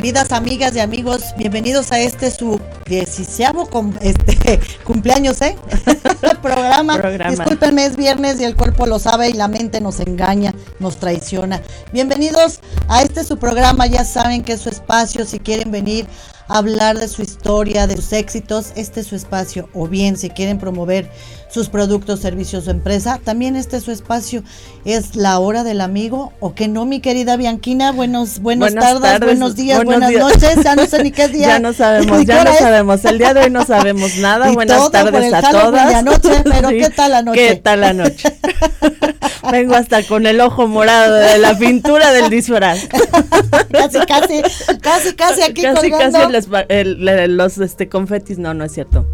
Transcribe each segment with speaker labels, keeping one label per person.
Speaker 1: Queridas amigas y amigos, bienvenidos a este su este, cumpleaños, ¿eh? Programa. Programa. Discúlpenme, es viernes y el cuerpo lo sabe y la mente nos engaña, nos traiciona. Bienvenidos a este su programa, ya saben que es su espacio, si quieren venir hablar de su historia, de sus éxitos, este es su espacio. O bien, si quieren promover sus productos, servicios o empresa, también este es su espacio. Es la hora del amigo. ¿O que no, mi querida Bianquina? Buenos, buenas, tardes, buenos días, buenas noches. Ya no sé ni qué día.
Speaker 2: ya no sabemos, ya no sabemos. El día de hoy no sabemos nada. buenas tardes a todas.
Speaker 1: Noche, pero ¿qué tal la noche?
Speaker 2: ¿Qué tal la noche? Vengo hasta con el ojo morado de la pintura del disfraz.
Speaker 1: casi, casi, casi, casi aquí casi,
Speaker 2: Casi los este, confetis, no, no es cierto.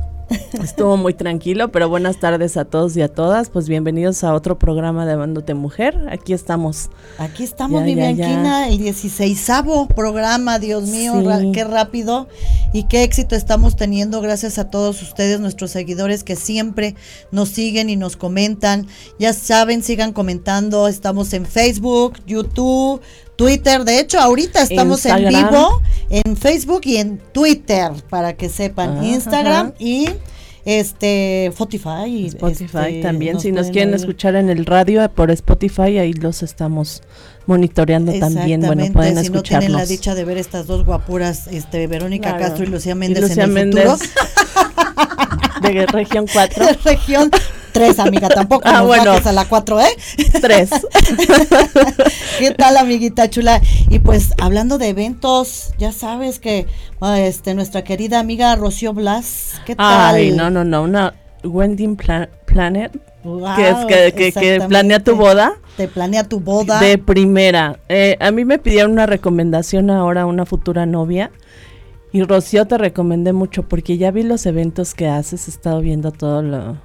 Speaker 2: Estuvo muy tranquilo, pero buenas tardes a todos y a todas. Pues bienvenidos a otro programa de Amándote Mujer. Aquí estamos.
Speaker 1: Aquí estamos, mi Bianquina, el 16 programa, Dios mío, qué rápido y qué éxito estamos teniendo. Gracias a todos ustedes, nuestros seguidores que siempre nos siguen y nos comentan. Ya saben, sigan comentando. Estamos en Facebook, YouTube, Twitter. De hecho, ahorita estamos en vivo en Facebook y en Twitter, para que sepan. Instagram y este Spotify.
Speaker 2: Spotify este, también. Si nos quieren escuchar en el radio por Spotify, ahí los estamos monitoreando también. Bueno, pueden si no tienen
Speaker 1: la dicha de ver estas dos guapuras, este Verónica Castro y Lucía Méndez en el futuro.
Speaker 2: de región 4.
Speaker 1: región Tres, amiga, tampoco ah, bueno. a la cuatro, ¿eh?
Speaker 2: Tres.
Speaker 1: ¿Qué tal, amiguita chula? Y pues, hablando de eventos, ya sabes que este nuestra querida amiga Rocío Blas, ¿qué tal?
Speaker 2: Ay, no, no, no, una Wedding Planet. que, es que, que, planea tu boda.
Speaker 1: Te planea tu boda.
Speaker 2: De primera. Eh, a mí me pidieron una recomendación ahora a una futura novia. Y Rocío te recomendé mucho porque ya vi los eventos que haces, he estado viendo todo lo,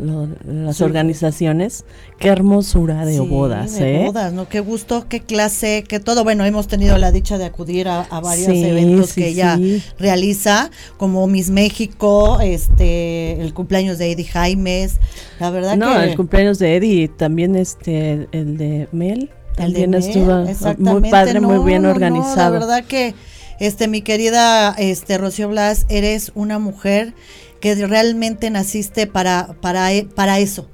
Speaker 2: las organizaciones. Qué hermosura de bodas,
Speaker 1: de ¿eh? bodas, ¿no? Qué gusto, qué clase, qué todo. Bueno, hemos tenido la dicha de acudir a, varios eventos que ella realiza, como Miss México, este, el cumpleaños de Eddie Jaimes. La verdad
Speaker 2: no, el cumpleaños de Eddie, también este, el de Mel. También estuvo muy padre, muy bien organizado. la
Speaker 1: verdad que, este, mi querida este, Rocío Blas, eres una mujer que realmente naciste para, para, e, para eso.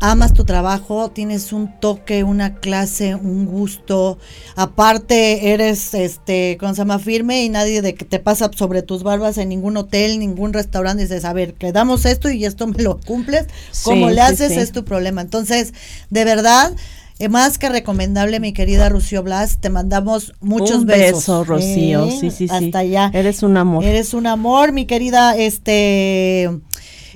Speaker 1: Amas tu trabajo, tienes un toque, una clase, un gusto. Aparte, eres, este, con se firme y nadie de que te pasa sobre tus barbas en ningún hotel, ningún restaurante. Dices, a ver, que damos esto y esto me lo cumples. Como le haces es tu problema. Entonces, de verdad, eh, más que recomendable, mi querida Rocío Blas, te mandamos muchos
Speaker 2: un
Speaker 1: besos.
Speaker 2: Beso, Rocío, sí, sí, sí.
Speaker 1: Hasta allá.
Speaker 2: Eres un amor.
Speaker 1: Eres un amor, mi querida, este,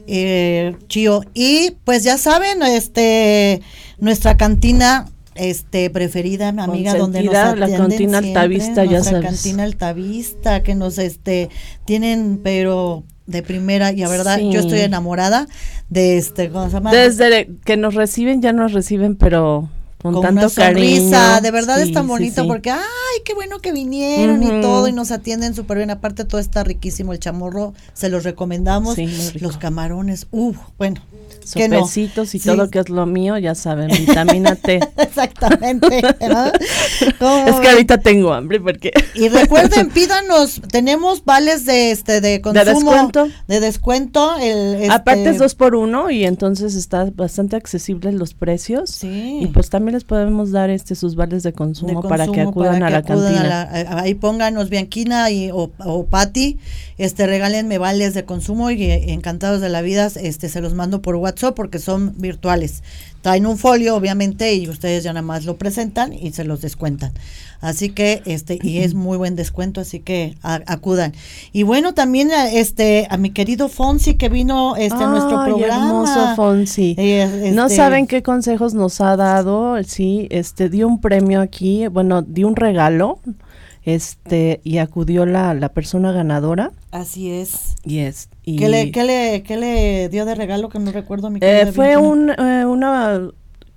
Speaker 1: eh, Chío. Y pues ya saben, este, nuestra cantina este preferida, mi amiga, donde nos
Speaker 2: atienden la cantina Altavista, ya sabes.
Speaker 1: cantina Altavista, que nos este tienen, pero de primera y a verdad yo estoy enamorada de este ¿cómo se llama?
Speaker 2: desde que nos reciben ya nos reciben pero con, tanto una sonrisa,
Speaker 1: de verdad es tan bonito porque ay, qué bueno que vinieron y todo y nos atienden súper bien, aparte todo está riquísimo el chamorro, se los recomendamos, los camarones, uff, bueno,
Speaker 2: sopecitos y todo que es lo mío, ya saben, vitamina T.
Speaker 1: Exactamente.
Speaker 2: es que ahorita tengo hambre porque
Speaker 1: Y recuerden, pídanos, tenemos vales de este de consumo de descuento. De descuento el, este
Speaker 2: Aparte es dos por uno y entonces está bastante accesible los precios. Sí. Y pues también les podemos dar este sus vales de consumo, para que acudan a la cantina.
Speaker 1: ahí pónganos Bianquina y o, o Patti, este regálenme vales de consumo y eh, encantados de la vida, este se los mando por WhatsApp porque son virtuales. Traen un folio, obviamente, y ustedes ya nada más lo presentan y se los descuentan. Así que, este, y es muy buen descuento, así que acudan. Y bueno, también este, a mi querido Fonsi que vino este, a nuestro programa.
Speaker 2: hermoso Fonsi. Eh, no este saben qué consejos nos ha dado, sí, este, dio un premio aquí, bueno, dio un regalo este y acudió la, la persona ganadora.
Speaker 1: Así es.
Speaker 2: Y
Speaker 1: ¿Qué, le, qué, le, ¿Qué le dio de regalo que no recuerdo mi
Speaker 2: eh, Fue un eh, una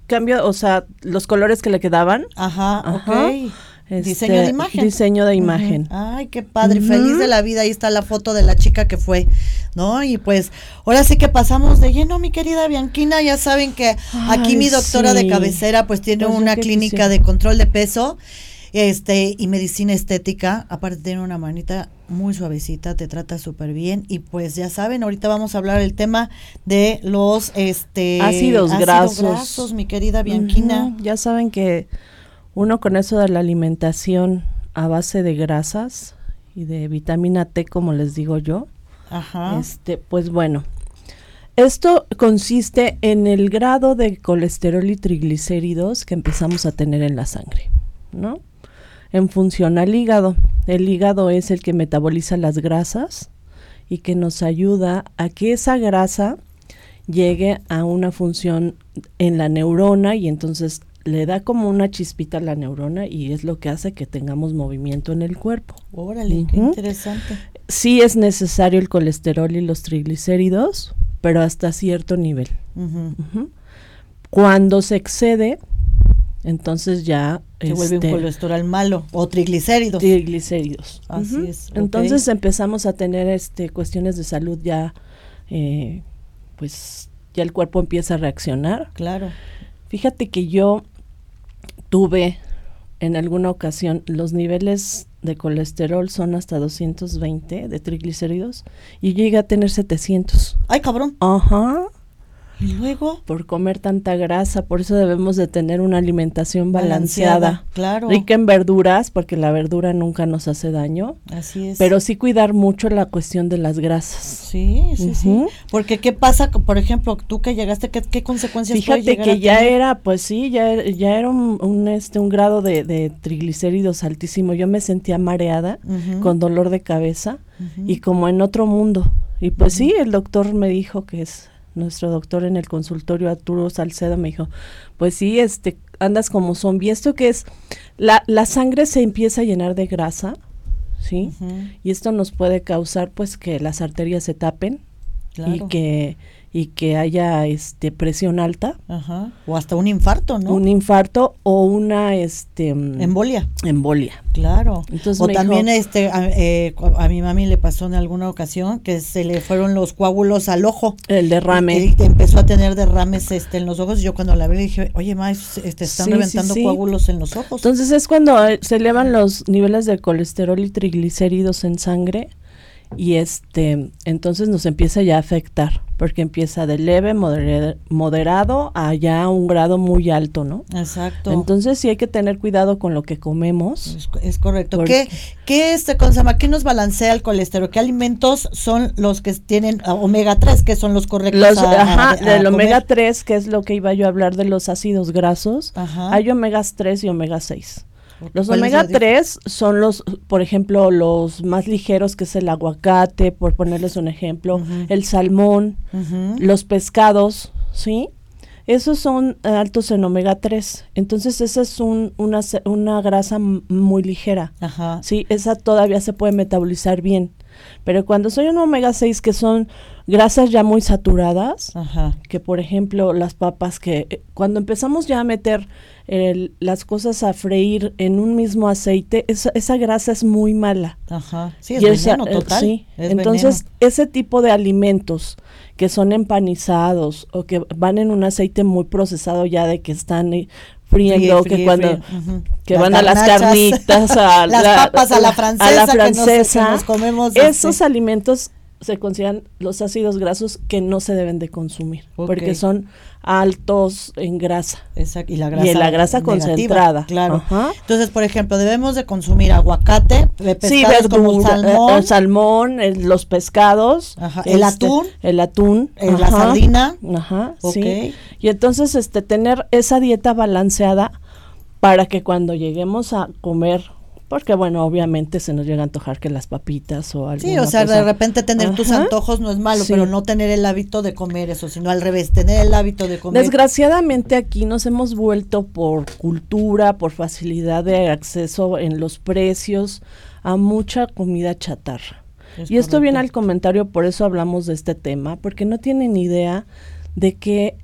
Speaker 2: cambio, o sea, los colores que le quedaban.
Speaker 1: Ajá, ok.
Speaker 2: Este, diseño de imagen. Diseño de imagen.
Speaker 1: Ay, qué padre, feliz de la vida. Ahí está la foto de la chica que fue, ¿no? Y pues ahora sí que pasamos de lleno, mi querida Bianquina. Ya saben que aquí mi doctora de cabecera pues tiene pues una clínica de control de peso este y medicina estética, aparte tiene una manita muy suavecita, te trata súper bien y pues ya saben, ahorita vamos a hablar el tema de los este
Speaker 2: ácidos, grasos.
Speaker 1: mi querida Bianquina.
Speaker 2: Ya saben que uno con eso de la alimentación a base de grasas y de vitamina T, como les digo yo,
Speaker 1: Ajá.
Speaker 2: este, pues bueno, esto consiste en el grado de colesterol y triglicéridos que empezamos a tener en la sangre, ¿no? En función al hígado. El hígado es el que metaboliza las grasas y que nos ayuda a que esa grasa llegue a una función en la neurona y entonces le da como una chispita a la neurona y es lo que hace que tengamos movimiento en el cuerpo.
Speaker 1: Órale, qué interesante.
Speaker 2: Sí es necesario el colesterol y los triglicéridos, pero hasta cierto nivel. Cuando se excede, entonces ya
Speaker 1: se vuelve un este, colesterol malo o triglicéridos.
Speaker 2: Triglicéridos.
Speaker 1: Así es.
Speaker 2: Entonces empezamos a tener este cuestiones de salud ya, eh, pues ya el cuerpo empieza a reaccionar.
Speaker 1: Claro.
Speaker 2: Fíjate que yo tuve en alguna ocasión los niveles de colesterol son hasta 220 de triglicéridos y llegué a tener 700.
Speaker 1: Ay, cabrón.
Speaker 2: Ajá.
Speaker 1: Y luego,
Speaker 2: por comer tanta grasa, por eso debemos de tener una alimentación balanceada,
Speaker 1: claro.
Speaker 2: rica en verduras, porque la verdura nunca nos hace daño.
Speaker 1: Así es.
Speaker 2: Pero sí cuidar mucho la cuestión de las grasas.
Speaker 1: Sí, sí, sí. Porque qué pasa, por ejemplo, tú que llegaste, qué, qué consecuencias
Speaker 2: Fíjate que ya era, pues sí, ya, ya era un, este un grado de, triglicéridos altísimo. Yo me sentía mareada, con dolor de cabeza y como en otro mundo. Y pues sí, el doctor me dijo que es nuestro doctor en el consultorio Arturo Salcedo me dijo, pues sí, este, andas como zombie. ¿Esto que es? La, la sangre se empieza a llenar de grasa, ¿sí? Y esto nos puede causar pues que las arterias se tapen y que y que haya este presión alta.
Speaker 1: Ajá. o hasta un infarto no
Speaker 2: un infarto o una este mm,
Speaker 1: embolia.
Speaker 2: embolia.
Speaker 1: Claro. Entonces o también este a, eh, a, mi mami le pasó en alguna ocasión que se le fueron los coágulos al ojo.
Speaker 2: El derrame.
Speaker 1: Y, empezó a tener derrames este en los ojos. Y yo cuando la vi le dije oye ma este están reventando coágulos en los ojos
Speaker 2: entonces es cuando eh, se elevan los niveles de colesterol y triglicéridos en sangre y este entonces nos empieza ya a afectar porque empieza de leve moderado a ya un grado muy alto no
Speaker 1: exacto.
Speaker 2: Entonces sí hay que tener cuidado con lo que comemos.
Speaker 1: Es, correcto. Qué qué este consama qué nos balancea el colesterol qué alimentos son los que tienen ah, omega 3 que son los correctos
Speaker 2: los, ajá, del omega 3 que es lo que iba yo a hablar de los ácidos grasos hay omega 3 y omega 6 los omega 3 son los, por ejemplo, los más ligeros, que es el aguacate, por ponerles un ejemplo, el salmón, los pescados, ¿sí? Esos son altos en omega 3. Entonces, esa es un, una, una grasa muy ligera.
Speaker 1: Ajá.
Speaker 2: Sí, esa todavía se puede metabolizar bien. Pero cuando soy un omega 6, que son grasas ya muy saturadas, que por ejemplo las papas, que eh, cuando empezamos ya a meter las cosas a freír en un mismo aceite, esa, esa grasa es muy mala.
Speaker 1: Ajá. Sí, es veneno, eh, total. sí.
Speaker 2: Entonces, ese tipo de alimentos que son empanizados o que van en un aceite muy procesado ya de que están friendo, que cuando que van a las carnitas, a
Speaker 1: las papas a la francesa, a la francesa comemos
Speaker 2: esos este. alimentos se consideran los ácidos grasos que no se deben de consumir, porque son altos en grasa.
Speaker 1: Exacto, y la grasa,
Speaker 2: y la grasa concentrada.
Speaker 1: Claro. Entonces, por ejemplo, debemos de consumir aguacate, de pescados como salmón,
Speaker 2: el salmón los pescados,
Speaker 1: el este, atún,
Speaker 2: el atún,
Speaker 1: la sardina.
Speaker 2: Ajá, sí. Y entonces este tener esa dieta balanceada para que cuando lleguemos a comer porque bueno, obviamente se nos llega a antojar que las papitas o algo.
Speaker 1: Sí, o sea, de repente tener tus antojos no es malo, pero no tener el hábito de comer eso, sino al revés, tener el hábito de comer.
Speaker 2: Desgraciadamente aquí nos hemos vuelto por cultura, por facilidad de acceso en los precios a mucha comida chatarra. y esto viene al comentario, por eso hablamos de este tema, porque no tienen idea de que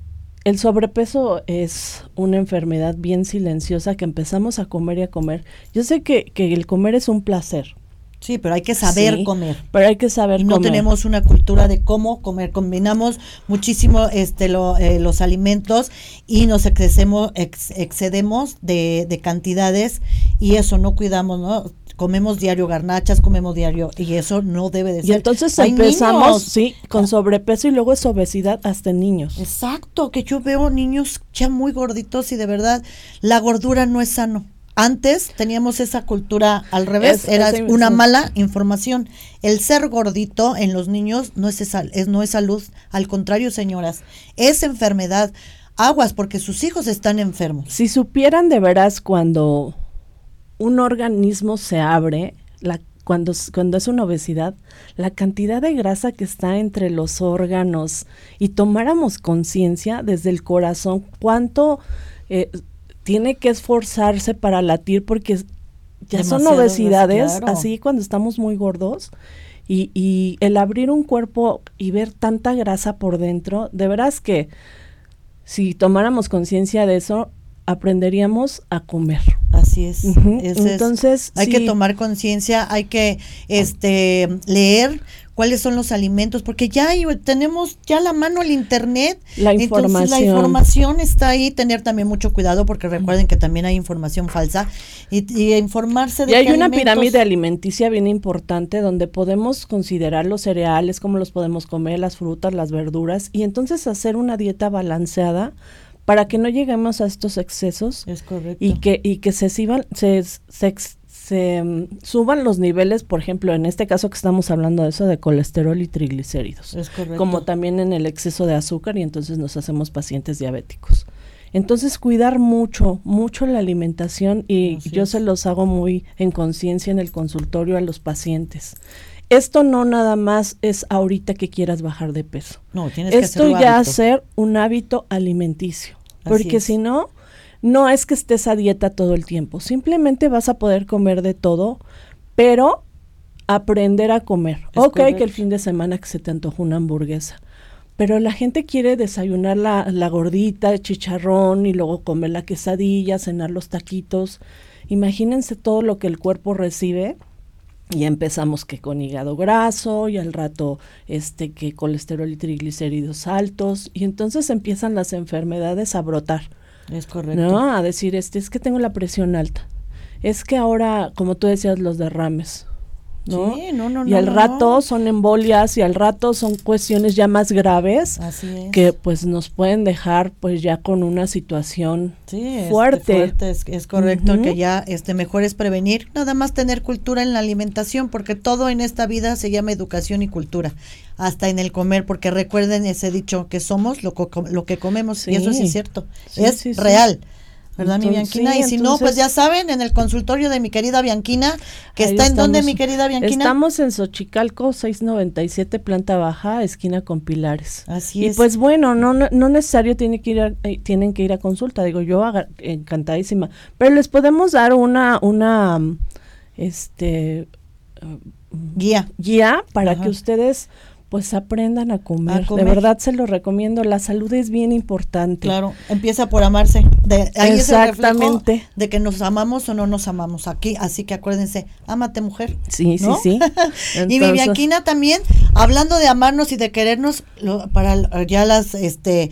Speaker 2: el sobrepeso es una enfermedad bien silenciosa que empezamos a comer y a comer. Yo sé que, que el comer es un placer,
Speaker 1: Sí, pero hay que saber comer.
Speaker 2: Pero hay que saber
Speaker 1: y no tenemos una cultura de cómo comer. Combinamos muchísimo este eh, los alimentos y nos excedemos, excedemos de, de, cantidades y eso no cuidamos, ¿no? Comemos diario garnachas, comemos diario y eso no debe de ser.
Speaker 2: Y entonces empezamos, sí, con sobrepeso y luego es obesidad hasta en niños.
Speaker 1: Exacto, que yo veo niños ya muy gorditos y de verdad la gordura no es sano. Antes teníamos esa cultura al revés, era una mala información. El ser gordito en los niños no es, es, no es salud, al contrario, señoras, es enfermedad. Aguas, porque sus hijos están enfermos.
Speaker 2: Si supieran de veras cuando un organismo se abre, la, cuando, cuando es una obesidad, la cantidad de grasa que está entre los órganos y tomáramos conciencia desde el corazón, cuánto eh, tiene que esforzarse para latir porque ya son obesidades, así cuando estamos muy gordos. Y, y, el abrir un cuerpo y ver tanta grasa por dentro, de veras que si tomáramos conciencia de eso, aprenderíamos a comer.
Speaker 1: Así es. Entonces, hay que tomar conciencia, hay que este leer cuáles son los alimentos, porque ya tenemos ya la mano el internet.
Speaker 2: La información.
Speaker 1: la información está ahí, tener también mucho cuidado, porque recuerden que también hay información falsa, y, informarse de
Speaker 2: Y hay una pirámide alimenticia bien importante donde podemos considerar los cereales, cómo los podemos comer, las frutas, las verduras, y entonces hacer una dieta balanceada para que no lleguemos a estos excesos
Speaker 1: es
Speaker 2: y que y que se, se, se, se mm, suban los niveles, por ejemplo, en este caso que estamos hablando de eso, de colesterol y triglicéridos.
Speaker 1: Es correcto.
Speaker 2: Como también en el exceso de azúcar y entonces nos hacemos pacientes diabéticos. Entonces, cuidar mucho, mucho la alimentación y yo se los hago muy en conciencia en el consultorio a los pacientes. Esto no nada más es ahorita que quieras bajar de peso.
Speaker 1: No, tienes
Speaker 2: Esto
Speaker 1: que
Speaker 2: ya ser un hábito alimenticio. Porque si no, no es que estés a dieta todo el tiempo, simplemente vas a poder comer de todo, pero aprender a comer. ok, que el fin de semana que se te antoja una hamburguesa. Pero la gente quiere desayunar la, la gordita, de chicharrón y luego comer la quesadilla, cenar los taquitos. Imagínense todo lo que el cuerpo recibe y empezamos que con hígado graso y al rato este que colesterol y triglicéridos altos y entonces empiezan las enfermedades a brotar.
Speaker 1: Es correcto.
Speaker 2: No, a decir, este, es que tengo la presión alta. Es que ahora, como tú decías, los derrames. ¿No?
Speaker 1: Sí, no, no,
Speaker 2: y al rato son embolias y al rato son cuestiones ya más graves que pues nos pueden dejar pues ya con una situación
Speaker 1: este,
Speaker 2: fuerte.
Speaker 1: es, correcto que ya este mejor es prevenir, nada más tener cultura en la alimentación porque todo en esta vida se llama educación y cultura, hasta en el comer, porque recuerden ese dicho que somos lo, lo que comemos y eso es cierto, es real. ¿Verdad, mi Bianquina? y si no, pues ya saben, en el consultorio de mi querida Bianquina, que está en donde, mi querida Bianquina.
Speaker 2: Estamos en Xochicalco, 697, planta baja, esquina con pilares.
Speaker 1: Así
Speaker 2: es. Y pues bueno, no, no necesario tiene que ir eh, tienen que ir a consulta, digo yo, encantadísima. Pero les podemos dar una, una, este...
Speaker 1: guía.
Speaker 2: Guía para que ustedes pues aprendan a comer. De verdad se lo recomiendo. La salud es bien importante.
Speaker 1: Claro, empieza por amarse. De, ahí
Speaker 2: Exactamente.
Speaker 1: de que nos amamos o no nos amamos aquí. Así que acuérdense, ámate mujer.
Speaker 2: Sí, sí, sí.
Speaker 1: y Vivianquina también, hablando de amarnos y de querernos, para ya las, este,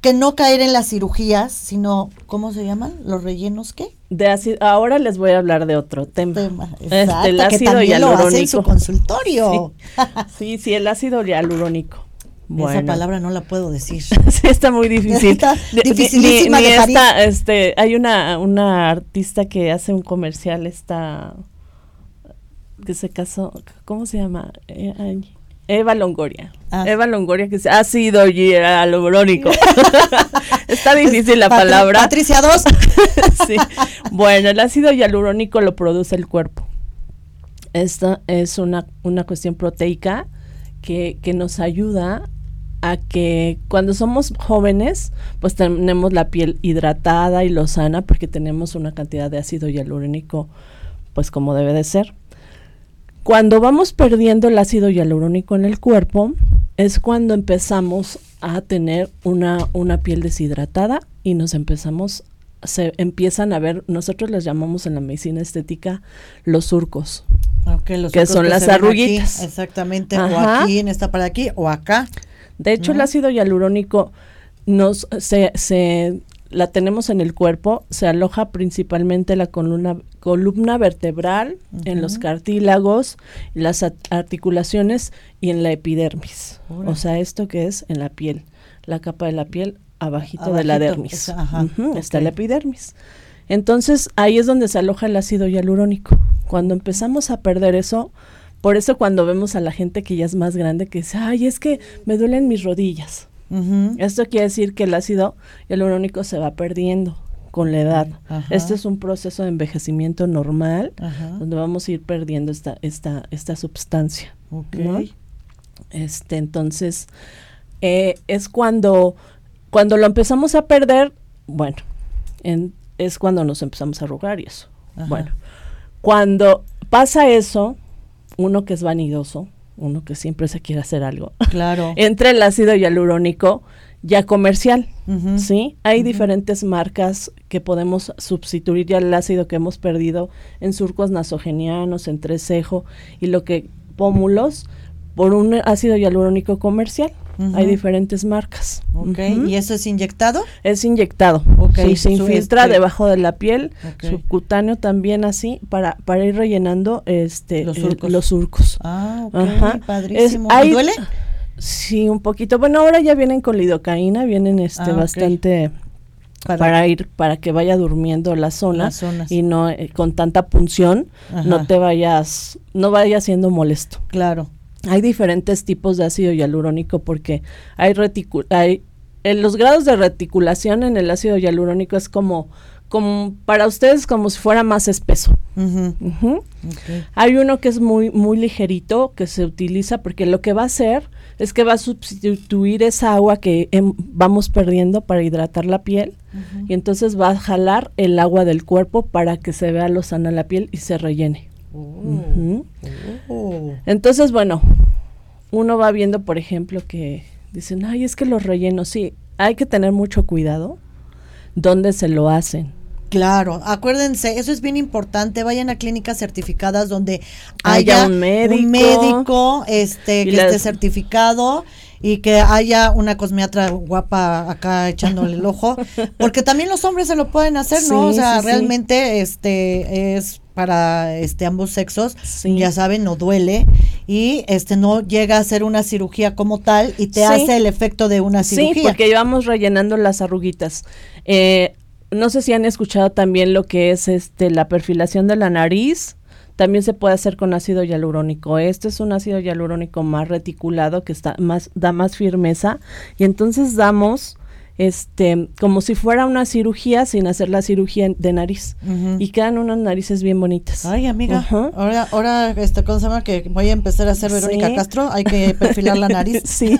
Speaker 1: que no caer en las cirugías, sino, ¿cómo se llaman? ¿Los rellenos qué?
Speaker 2: De ácido, ahora les voy a hablar de otro tema.
Speaker 1: este, el ácido hialurónico. en su consultorio.
Speaker 2: Sí. sí, el ácido hialurónico.
Speaker 1: Esa palabra no la puedo decir.
Speaker 2: sí, está muy difícil. dificilísima de este, hay una, una artista que hace un comercial, esta que se casó, ¿cómo se llama? Eh, Eva Longoria. Ah. Eva Longoria, que ha sido hialurónico. Está difícil la palabra.
Speaker 1: Patricia 2.
Speaker 2: sí. Bueno, el ácido hialurónico lo produce el cuerpo. Esta es una, una cuestión proteica que, que nos ayuda a que cuando somos jóvenes, pues tenemos la piel hidratada y lozana porque tenemos una cantidad de ácido hialurónico, pues como debe de ser. Cuando vamos perdiendo el ácido hialurónico en el cuerpo, es cuando empezamos a tener una, una piel deshidratada y nos empezamos, se empiezan a ver, nosotros les llamamos en la medicina estética los surcos. que son las arruguitas.
Speaker 1: exactamente, o aquí en esta para aquí o acá.
Speaker 2: De hecho, el ácido hialurónico nos se, se la tenemos en el cuerpo, se aloja principalmente la columna, columna vertebral, en los cartílagos, las articulaciones y en la epidermis. O sea, esto que es en la piel, la capa de la piel abajito, de la dermis. Está la epidermis. Entonces ahí es donde se aloja el ácido hialurónico. Cuando empezamos a perder eso, por eso cuando vemos a la gente que ya es más grande que dice, ay, es que me duelen mis rodillas esto quiere decir que el ácido hialurónico se va perdiendo con la edad. Este es un proceso de envejecimiento normal donde vamos a ir perdiendo esta esta esta sustancia. Este entonces eh, es cuando cuando lo empezamos a perder, bueno, es cuando nos empezamos a arrugar y eso. Bueno, cuando pasa eso, uno que es vanidoso, uno que siempre se quiere hacer algo.
Speaker 1: Claro.
Speaker 2: Entre el ácido hialurónico ya comercial, ¿sí? Hay diferentes marcas que podemos sustituir ya el ácido que hemos perdido en surcos nasogenianos, en trecejo y lo que pómulos por un ácido hialurónico comercial. Hay diferentes marcas.
Speaker 1: ¿Y eso es inyectado?
Speaker 2: Es inyectado. Okay. se infiltra este debajo de la piel, subcutáneo también así, para, para ir rellenando este los surcos.
Speaker 1: Ah, ok, padrísimo. ¿Duele?
Speaker 2: Sí, un poquito. Bueno, ahora ya vienen con lidocaína, vienen este ah, bastante... Para, ir para que vaya durmiendo la zona y no eh, con tanta punción no te vayas no vaya siendo molesto
Speaker 1: claro
Speaker 2: hay diferentes tipos de ácido hialurónico porque hay, hay en los grados de reticulación en el ácido hialurónico es como, como para ustedes como si fuera más espeso. Hay uno que es muy, muy ligerito que se utiliza porque lo que va a hacer es que va a sustituir esa agua que vamos perdiendo para hidratar la piel y entonces va a jalar el agua del cuerpo para que se vea lo sana la piel y se rellene. Oh. Entonces, bueno, uno va viendo, por ejemplo, que dicen, ay, es que los rellenos, sí, hay que tener mucho cuidado dónde se lo hacen.
Speaker 1: Claro, acuérdense, eso es bien importante. Vayan a clínicas certificadas donde haya, un médico, este, que esté certificado y que haya una cosmiatra guapa acá echándole el ojo, porque también los hombres se lo pueden hacer, ¿no? O sea, realmente este es para este ambos sexos, ya saben, no duele y este no llega a ser una cirugía como tal y te hace el efecto de una cirugía.
Speaker 2: Sí, porque llevamos rellenando las arruguitas. Eh, no sé si han escuchado también lo que es este la perfilación de la nariz. También se puede hacer con ácido hialurónico. Este es un ácido hialurónico más reticulado que está más da más firmeza y entonces damos este, como si fuera una cirugía sin hacer la cirugía de nariz. Y quedan unas narices bien bonitas.
Speaker 1: Ay, amiga, ahora, ahora, este, ¿cómo se llama? Que voy a empezar a hacer Verónica Castro, hay que perfilar la nariz.
Speaker 2: sí.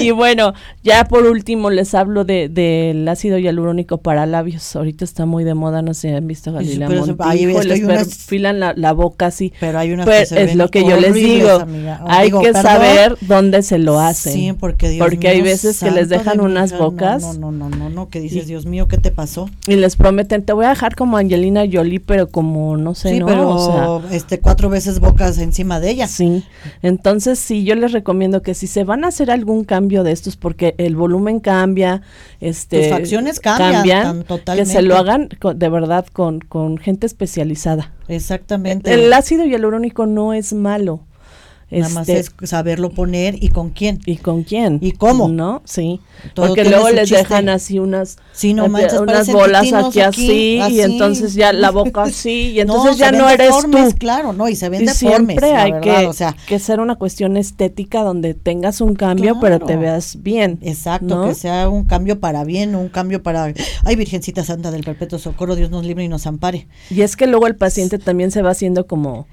Speaker 2: y bueno, ya por último les hablo del de, ácido hialurónico para labios. Ahorita está muy de moda, no sé si han visto Galilea Montijo, les perfilan la, boca así.
Speaker 1: Pero hay unas que
Speaker 2: Es lo que yo les digo. Hay que saber dónde se lo hacen.
Speaker 1: Sí, porque Dios
Speaker 2: Porque hay veces que les dejan unas bocas.
Speaker 1: No, no, no, no, no, que dices, Dios mío, ¿qué te pasó?
Speaker 2: Y les prometen, te voy a dejar como Angelina Jolie, pero como, no sé,
Speaker 1: pero este, cuatro veces bocas encima de ella.
Speaker 2: Sí, entonces sí, yo les recomiendo que si se van a hacer algún cambio de estos, porque el volumen cambia, este...
Speaker 1: Tus facciones cambian,
Speaker 2: totalmente. Que se lo hagan de verdad con, con gente especializada.
Speaker 1: Exactamente.
Speaker 2: El ácido hialurónico no es malo.
Speaker 1: Nada más este, es saberlo poner y con quién.
Speaker 2: Y con quién.
Speaker 1: Y cómo.
Speaker 2: ¿No? Sí. Porque luego les dejan así unas,
Speaker 1: sí, no
Speaker 2: manches, unas bolas aquí, así, y entonces ya la boca así y entonces ya no eres tú.
Speaker 1: Claro, no, y se ven
Speaker 2: y
Speaker 1: deformes.
Speaker 2: Siempre hay que, o sea, que ser una cuestión estética donde tengas un cambio pero te veas bien.
Speaker 1: Exacto, que sea un cambio para bien, un cambio para... Ay, Virgencita Santa del Perpetuo Socorro, Dios nos libre y nos ampare.
Speaker 2: Y es que luego el paciente también se va haciendo como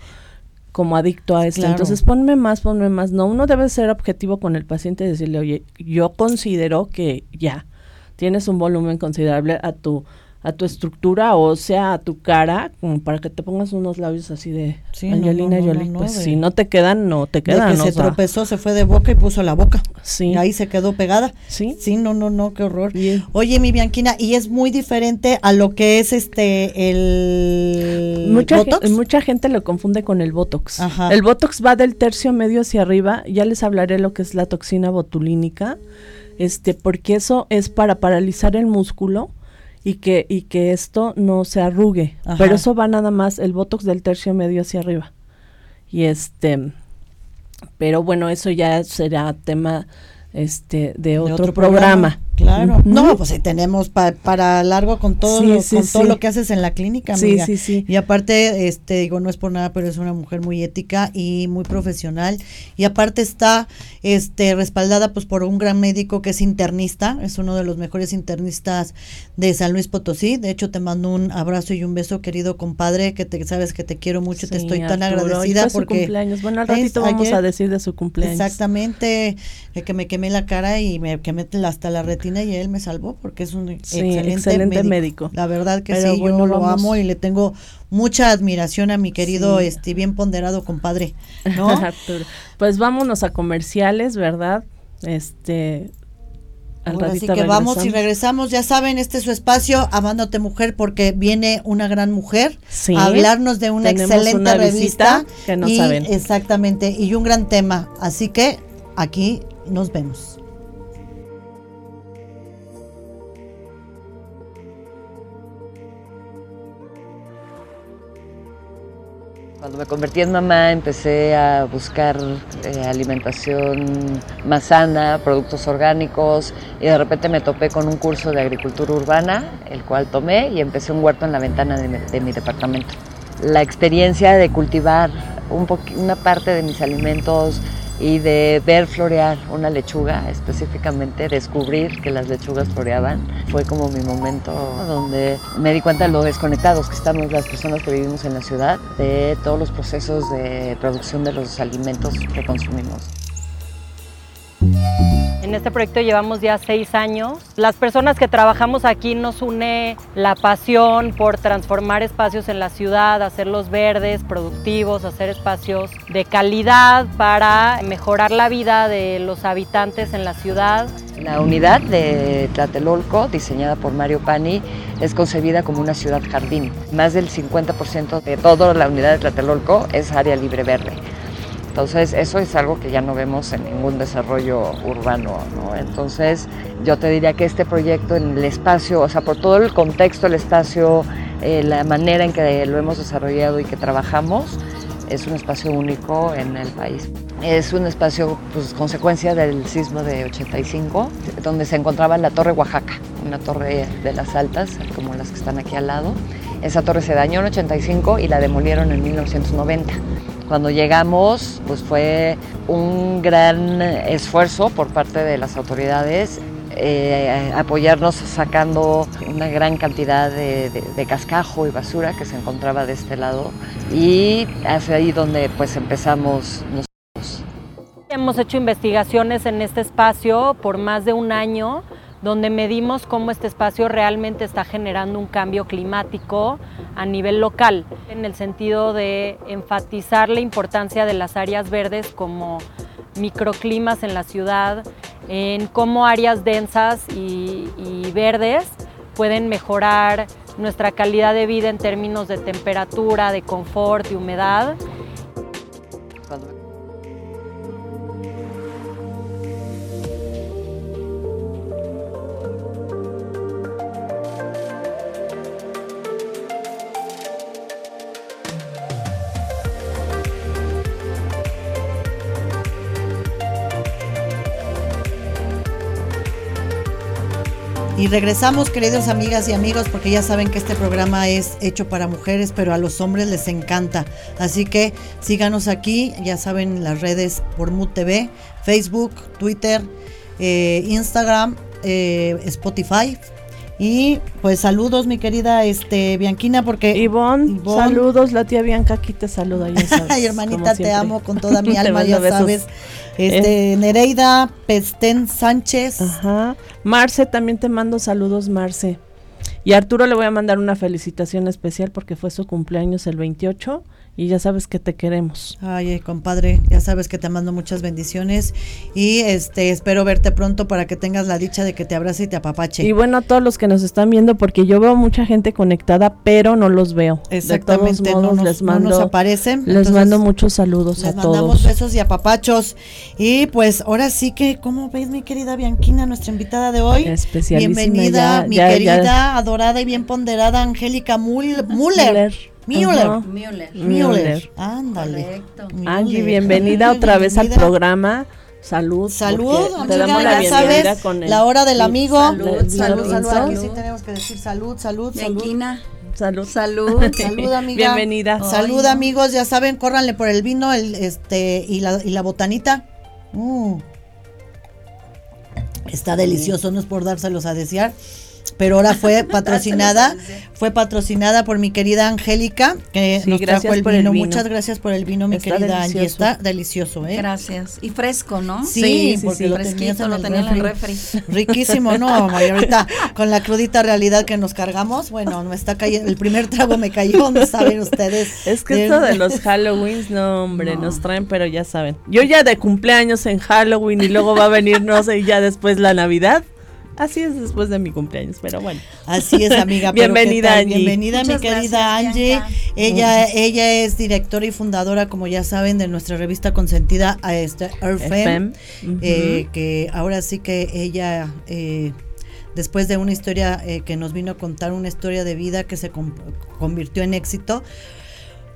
Speaker 2: como adicto a esto. Entonces, ponme más, ponme más. No, uno debe ser objetivo con el paciente y decirle, oye, yo considero que ya tienes un volumen considerable a tu a tu estructura o sea a tu cara, como para que te pongas unos labios así de Angelina Jolie. pues si no te quedan, no te quedan.
Speaker 1: se tropezó, se fue de boca y puso la boca. Sí. Y ahí se quedó pegada. Sí. Sí, no, no, no, qué horror. Oye, mi Bianquina, y es muy diferente a lo que es este el
Speaker 2: mucha Botox. mucha gente lo confunde con el Botox. Ajá. El Botox va del tercio medio hacia arriba. Ya les hablaré lo que es la toxina botulínica. Este, porque eso es para paralizar el músculo y que, y que esto no se arrugue. Pero eso va nada más el botox del tercio medio hacia arriba. Y este, pero bueno, eso ya será tema este de otro, programa.
Speaker 1: Claro. No, pues tenemos para largo con todo, lo, con todo lo que haces en la clínica, amiga. Sí, sí, sí. Y aparte, este, digo, no es por nada, pero es una mujer muy ética y muy profesional. Y aparte está, este, respaldada pues por un gran médico que es internista, es uno de los mejores internistas de San Luis Potosí. De hecho, te mando un abrazo y un beso, querido compadre, que te sabes que te quiero mucho, te estoy tan agradecida porque.
Speaker 2: cumpleaños. Bueno, al ratito vamos a decir de su cumpleaños.
Speaker 1: Exactamente, que me quemé la cara y me quemé hasta la retina y él me salvó porque es un excelente, médico. La verdad que sí, yo lo amo y le tengo mucha admiración a mi querido, este bien ponderado compadre, ¿no?
Speaker 2: pues vámonos a comerciales, ¿verdad? Este
Speaker 1: así que vamos y regresamos. Ya saben, este es su espacio, Amándote Mujer, porque viene una gran mujer a hablarnos de una excelente revista.
Speaker 2: Que no saben.
Speaker 1: Exactamente, y un gran tema. Así que aquí nos vemos.
Speaker 3: Cuando me convertí en mamá empecé a buscar eh, alimentación más sana, productos orgánicos y de repente me topé con un curso de agricultura urbana, el cual tomé y empecé un huerto en la ventana de mi, departamento. La experiencia de cultivar un una parte de mis alimentos y de ver florear una lechuga, específicamente descubrir que las lechugas floreaban, fue como mi momento donde me di cuenta de lo desconectados que estamos las personas que vivimos en la ciudad de todos los procesos de producción de los alimentos que consumimos.
Speaker 4: En este proyecto llevamos ya seis años. Las personas que trabajamos aquí nos une la pasión por transformar espacios en la ciudad, hacerlos verdes, productivos, hacer espacios de calidad para mejorar la vida de los habitantes en la ciudad.
Speaker 3: La unidad de Tlatelolco, diseñada por Mario Pani, es concebida como una ciudad jardín. Más del 50% de toda la unidad de Tlatelolco es área libre verde. Entonces, eso es algo que ya no vemos en ningún desarrollo urbano. Entonces, yo te diría que este proyecto en el espacio, o sea, por todo el contexto, el espacio, eh, la manera en que lo hemos desarrollado y que trabajamos, es un espacio único en el país. Es un espacio, pues, consecuencia del sismo de 85, donde se encontraba la Torre Oaxaca, una torre de las altas, como las que están aquí al lado. Esa torre se dañó en 85 y la demolieron en 1990. Cuando llegamos, pues fue un gran esfuerzo por parte de las autoridades eh, apoyarnos sacando una gran cantidad de, cascajo y basura que se encontraba de este lado y hacia ahí donde pues empezamos nosotros.
Speaker 4: Hemos hecho investigaciones en este espacio por más de un año donde medimos cómo este espacio realmente está generando un cambio climático a nivel local, en el sentido de enfatizar la importancia de las áreas verdes como microclimas en la ciudad, en cómo áreas densas y, verdes pueden mejorar nuestra calidad de vida en términos de temperatura, de confort y humedad.
Speaker 1: Regresamos, queridos amigas y amigos, porque ya saben que este programa es hecho para mujeres, pero a los hombres les encanta. Así que síganos aquí, ya saben, las redes por Mood TV, Facebook, Twitter, eh, Instagram, eh, Spotify. Y pues saludos, mi querida este Bianquina, porque.
Speaker 2: Ivonne, saludos, la tía Bianca aquí te saluda.
Speaker 1: Ay, hermanita, te amo con toda mi alma, ya sabes. Este, Nereida Pestén Sánchez.
Speaker 2: Ajá. Marce, también te mando saludos, Marce. Y a Arturo le voy a mandar una felicitación especial porque fue su cumpleaños el 28 y ya sabes que te queremos.
Speaker 1: Ay, eh, compadre, ya sabes que te mando muchas bendiciones y este espero verte pronto para que tengas la dicha de que te abrace y te apapache.
Speaker 2: Y bueno, a todos los que nos están viendo porque yo veo mucha gente conectada, pero no los veo.
Speaker 1: Exactamente, no, nos, les mando, aparecen.
Speaker 2: Les mando muchos saludos a todos. Les mandamos
Speaker 1: besos y apapachos. Y pues ahora sí que, ¿cómo ves mi querida Bianquina, nuestra invitada de hoy? Bienvenida, mi querida, adorada y bien ponderada Angélica Muller. Muller. Müller.
Speaker 5: Müller.
Speaker 1: Müller. Ándale.
Speaker 2: Angie, bienvenida otra vez al programa. Salud.
Speaker 1: Salud, te damos la bienvenida con el, la hora del amigo. Salud, salud, salud. Aquí sí tenemos que decir salud, salud, salud.
Speaker 2: Salud.
Speaker 1: Salud. Salud, amiga.
Speaker 2: Bienvenida.
Speaker 1: Salud, amigos. Ya saben, córranle por el vino el, este, y, la, y la botanita. Mm. Está delicioso, no es por dárselos a desear pero ahora fue patrocinada, fue patrocinada por mi querida Angélica, que nos trajo el vino. Muchas gracias por el vino, mi querida Angie. Está delicioso, ¿eh?
Speaker 5: Gracias. Y fresco, ¿no?
Speaker 1: Sí, porque lo fresquito, lo tenía en el refri. Riquísimo, ¿no? Y ahorita con la crudita realidad que nos cargamos, bueno, me está cayendo, el primer trago me cayó, no saben ustedes.
Speaker 2: Es que esto de los Halloweens, no, hombre, nos traen, pero ya saben. Yo ya de cumpleaños en Halloween y luego va a venir, no sé, ya después la Navidad. Así es después de mi cumpleaños, pero bueno.
Speaker 1: Así es, amiga.
Speaker 2: Bienvenida, Angie.
Speaker 1: Bienvenida, mi querida Angie. Ella, ella es directora y fundadora, como ya saben, de nuestra revista consentida, a este FM, eh, que ahora sí que ella... Eh, después de una historia eh, que nos vino a contar una historia de vida que se convirtió en éxito,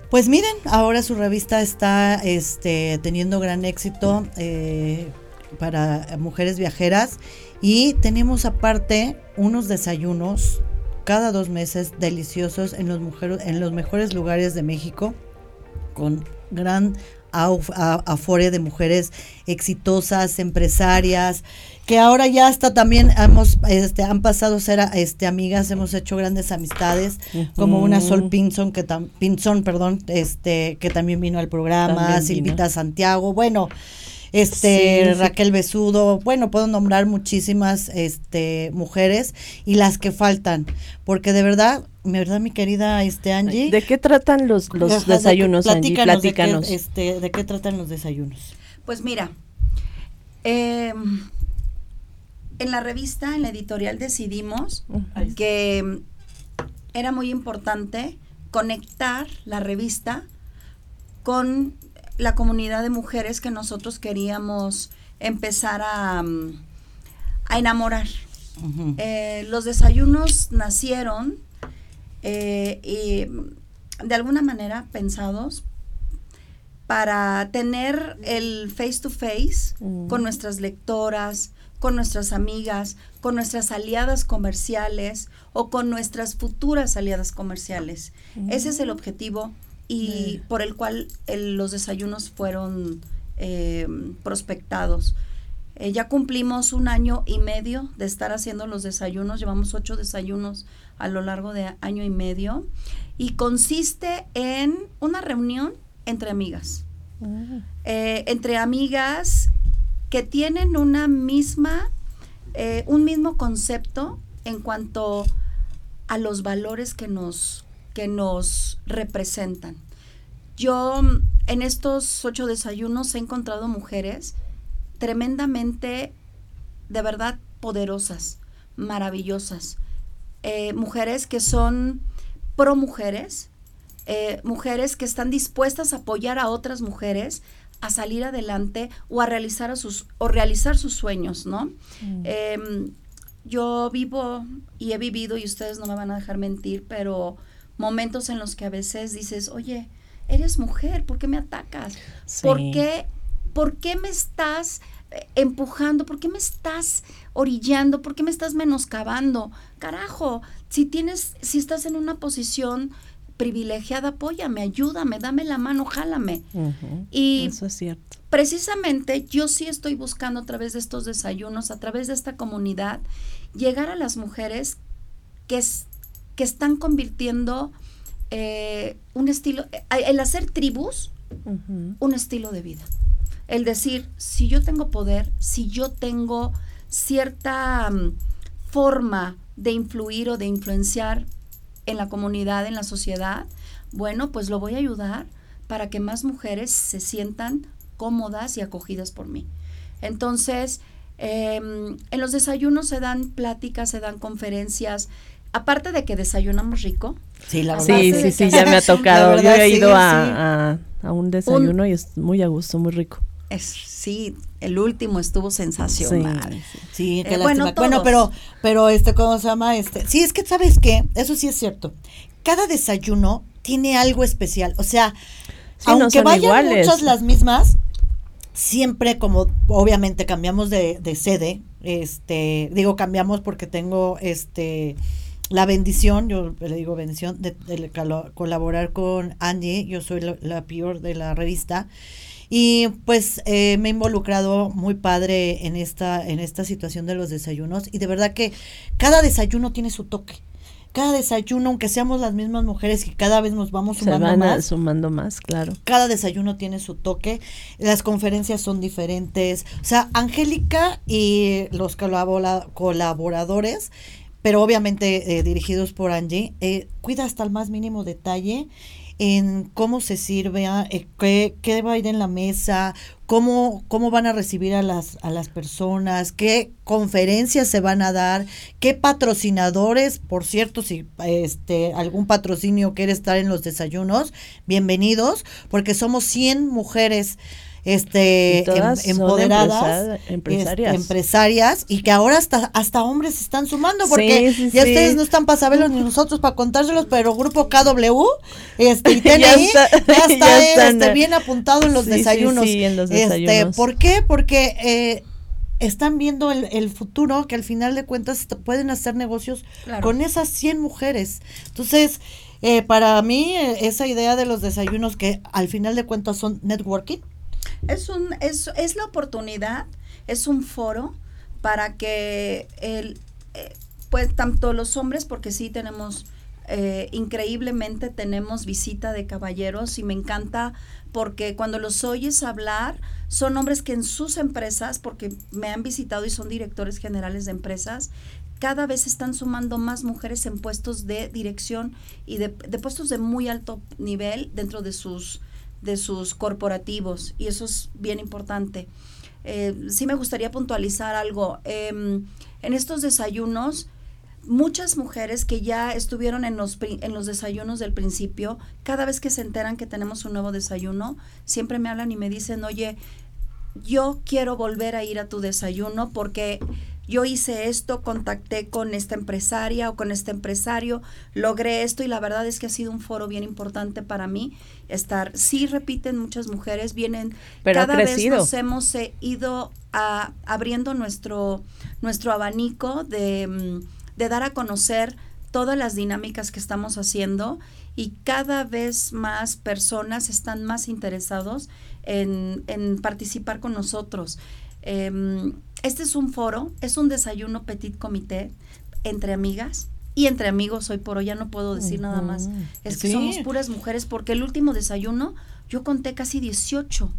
Speaker 1: pues miren, ahora su revista está este, teniendo gran éxito para mujeres viajeras. Y tenemos aparte unos desayunos cada dos meses deliciosos en los, mujeres, en los mejores lugares de México con gran afore de mujeres exitosas, empresarias, que ahora ya hasta también hemos, este, han pasado a ser este, amigas, hemos hecho grandes amistades, como una Sol Pinson, que Pinson, perdón, este, que también vino al programa, Silvita Santiago, bueno, este Raquel Besudo, bueno, puedo nombrar muchísimas este mujeres y las que faltan, porque de verdad, de verdad mi querida este Angie,
Speaker 2: ¿de qué tratan los los desayunos, Angie? Platícanos.
Speaker 1: De qué, este, de qué tratan los desayunos.
Speaker 5: Pues mira, em, en la revista, en la editorial decidimos que era muy importante conectar la revista con la comunidad de mujeres que nosotros queríamos empezar a, mm, a enamorar. Eh, los desayunos nacieron eh, y mm, de alguna manera pensados para tener el face to face mm. con nuestras lectoras, con nuestras amigas, con nuestras aliadas comerciales o con nuestras futuras aliadas comerciales. Ese es el objetivo y por el cual los desayunos fueron eh, prospectados. Eh, ya cumplimos un año y medio de estar haciendo los desayunos, llevamos ocho desayunos a lo largo de año y medio y consiste en una reunión entre amigas, ah. eh, entre amigas que tienen una misma, un mismo concepto en cuanto a los valores que nos, que nos representan. Yo en estos ocho desayunos he encontrado mujeres tremendamente, de verdad, poderosas, maravillosas. Eh, mujeres que son pro mujeres, eh, mujeres que están dispuestas a apoyar a otras mujeres a salir adelante o a realizar, a sus, o realizar sus sueños, ¿no? Mm. Em, yo vivo y he vivido, y ustedes no me van a dejar mentir, pero momentos en los que a veces dices, oye, eres mujer, ¿por qué me atacas? ¿Por, qué, ¿Por qué me estás eh, empujando? ¿Por qué me estás orillando? ¿Por qué me estás menoscabando? Carajo, si tienes, si estás en una posición privilegiada, apóyame, ayúdame, dame la mano, jálame.
Speaker 2: y eso es cierto.
Speaker 5: Precisamente yo sí estoy buscando a través de estos desayunos, a través de esta comunidad, llegar a las mujeres que, que están convirtiendo eh, un estilo, eh, el hacer tribus, un estilo de vida. El decir, si yo tengo poder, si yo tengo cierta mm, forma de influir o de influenciar en la comunidad, en la sociedad, bueno, pues lo voy a ayudar para que más mujeres se sientan cómodas y acogidas por mí. Entonces, em, en los desayunos se dan pláticas, se dan conferencias. Aparte de que desayunamos rico.
Speaker 2: Sí, la verdad. Sí, sí, sí, ya me ha tocado. Yo he ido a, un desayuno y es muy a gusto, muy rico.
Speaker 5: Es, sí, el último estuvo sensacional.
Speaker 1: Sí, eh, qué bueno, bueno, pero, pero este, ¿cómo se llama? Este, sí, es que sabes qué, eso sí es cierto. Cada desayuno tiene algo especial. O sea, aunque vayan muchas las mismas, siempre como obviamente cambiamos de, sede, este, digo cambiamos porque tengo este la bendición, yo le digo bendición, de, colaborar con Angie, yo soy la, peor de la revista. Y pues eh, me he involucrado muy padre en esta, en esta situación de los desayunos. Y de verdad que cada desayuno tiene su toque cada desayuno, aunque seamos las mismas mujeres y cada vez nos vamos sumando
Speaker 2: Se van
Speaker 1: más.
Speaker 2: sumando más, claro.
Speaker 1: Cada desayuno tiene su toque, las conferencias son diferentes. O sea, Angélica y los colaboradores, pero obviamente eh, dirigidos por Angie, eh, cuida hasta el más mínimo detalle en cómo se sirve, ah, eh, qué, qué, va a ir en la mesa, cómo, cómo van a recibir a las, a las personas, qué conferencias se van a dar, qué patrocinadores, por cierto, si este algún patrocinio quiere estar en los desayunos, bienvenidos, porque somos 100 mujeres este em, empoderadas empresarias. empresarias y que ahora hasta hasta hombres se están sumando porque ya ustedes no están para saberlo ni nosotros para contárselos pero grupo KW este y ya está, este, bien apuntado en los desayunos
Speaker 2: en los este, desayunos.
Speaker 1: ¿por qué? porque eh, están viendo el, futuro, que al final de cuentas pueden hacer negocios con esas 100 mujeres. Entonces, eh, para mí, eh, esa idea de los desayunos que al final de cuentas son networking,
Speaker 5: es, un, es, es la oportunidad, es un foro para que el, eh, pues tanto los hombres, porque sí tenemos, eh, increíblemente tenemos visita de caballeros y me encanta porque cuando los oyes hablar, son hombres que en sus empresas, porque me han visitado y son directores generales de empresas, cada vez están sumando más mujeres en puestos de dirección y de, de puestos de muy alto nivel dentro de sus de sus corporativos y eso es bien importante. Eh, sí me gustaría puntualizar algo. Em, en estos desayunos, muchas mujeres que ya estuvieron en los, en los desayunos del principio, cada vez que se enteran que tenemos un nuevo desayuno, siempre me hablan y me dicen, oye, yo quiero volver a ir a tu desayuno porque yo hice esto, contacté con esta empresaria o con este empresario, logré esto y la verdad es que ha sido un foro bien importante para mí estar. Sí repiten muchas mujeres, vienen, cada vez nos hemos eh, ido a, abriendo nuestro, nuestro abanico de, mm, de dar a conocer todas las dinámicas que estamos haciendo y cada vez más personas están más interesados en, en participar con nosotros. Em, este es un foro, es un desayuno petit comité entre amigas y entre amigos hoy por hoy, ya no puedo decir nada más. Es que somos puras mujeres porque el último desayuno yo conté casi 18.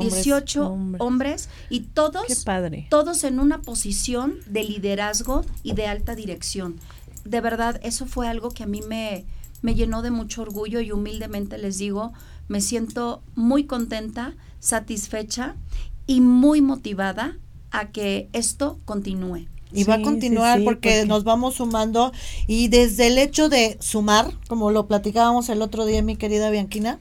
Speaker 5: 18 hombres. y todos, todos en una posición de liderazgo y de alta dirección. De verdad, eso fue algo que a mí me, me llenó de mucho orgullo y humildemente les digo, me siento muy contenta, satisfecha y muy motivada a que esto continúe.
Speaker 1: Y va a continuar porque, nos vamos sumando y desde el hecho de sumar, como lo platicábamos el otro día mi querida Bianquina,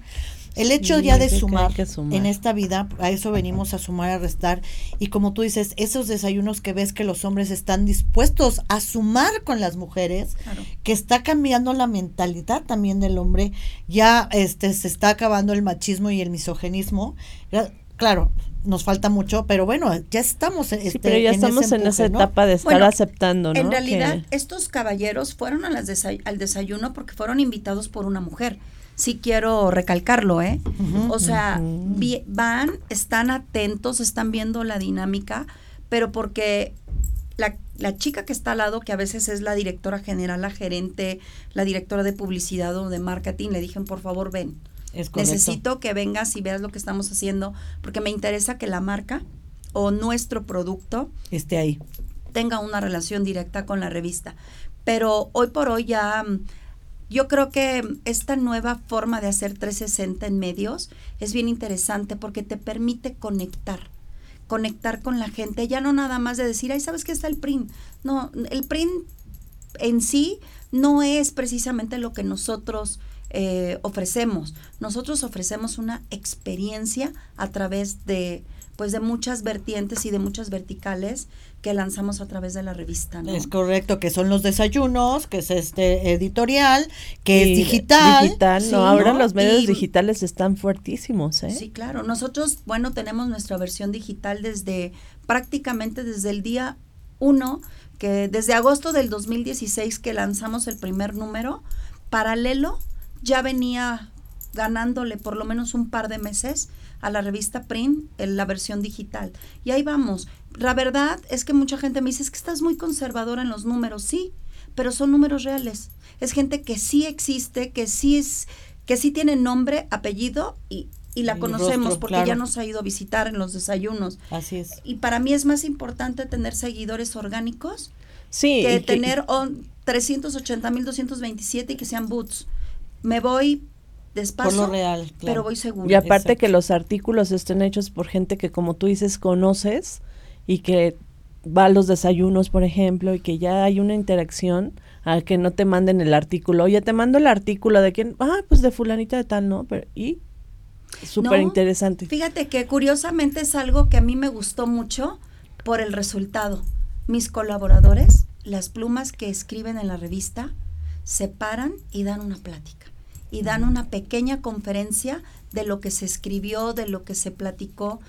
Speaker 1: el hecho ya de sumar, en esta vida, a eso venimos a sumar, a restar. Y como tú dices, esos desayunos que ves que los hombres están dispuestos a sumar con las mujeres, que está cambiando la mentalidad también del hombre, ya este se está acabando el machismo y el misogenismo. Claro, nos falta mucho, pero bueno, ya estamos
Speaker 2: este, pero ya estamos en esa etapa de estar aceptando, ¿no?
Speaker 5: En realidad, estos caballeros fueron a las al desayuno porque fueron invitados por una mujer. Sí quiero recalcarlo, ¿eh? o sea, van, están atentos, están viendo la dinámica, pero porque la, la, chica que está al lado, que a veces es la directora general, la gerente, la directora de publicidad o de marketing, le dijeron, por favor, ven Necesito que vengas y veas lo que estamos haciendo porque me interesa que la marca o nuestro producto
Speaker 1: esté ahí.
Speaker 5: tenga una relación directa con la revista. Pero hoy por hoy ya mm, yo creo que esta nueva forma de hacer 360 en medios es bien interesante porque te permite conectar, conectar con la gente, ya no nada más de decir, ay, ¿sabes qué está el print? No, el print en sí no es precisamente lo que nosotros eh, ofrecemos. Nosotros ofrecemos una experiencia a través de, pues, de muchas vertientes y de muchas verticales que lanzamos a través de la revista.
Speaker 1: Es correcto, que son los desayunos, que es este editorial, que es digital.
Speaker 2: Digital, no, ahora los medios digitales están fuertísimos, ¿eh?
Speaker 5: Sí, claro. Nosotros, bueno, tenemos nuestra versión digital desde prácticamente desde el día uno, que desde agosto del 2016 que lanzamos el primer número, paralelo ya venía ganándole por lo menos un par de meses a la revista Print en la versión digital. Y ahí vamos. La verdad es que mucha gente me dice, es que estás muy conservadora en los números, sí, pero son números reales. Es gente que sí existe, que sí es, que sí tiene nombre, apellido y, y la conocemos porque ya nos ha ido a visitar en los desayunos.
Speaker 1: Así es.
Speaker 5: Y para mí es más importante tener seguidores orgánicos sí, que tener 380 mil 227 y que sean boots me voy despacio, real, pero voy seguro.
Speaker 2: Y aparte que los artículos estén hechos por gente que como tú dices conoces y que va a los desayunos, por ejemplo, y que ya hay una interacción a que no te manden el artículo. Oye, te mando el artículo de quién, ah, pues de fulanita de tal, ¿no? Pero, y súper interesante.
Speaker 5: Fíjate que curiosamente es algo que a mí me gustó mucho por el resultado. Mis colaboradores, las plumas que escriben en la revista, se paran y dan una plática y dan una pequeña conferencia de lo que se escribió, de lo que se platicó.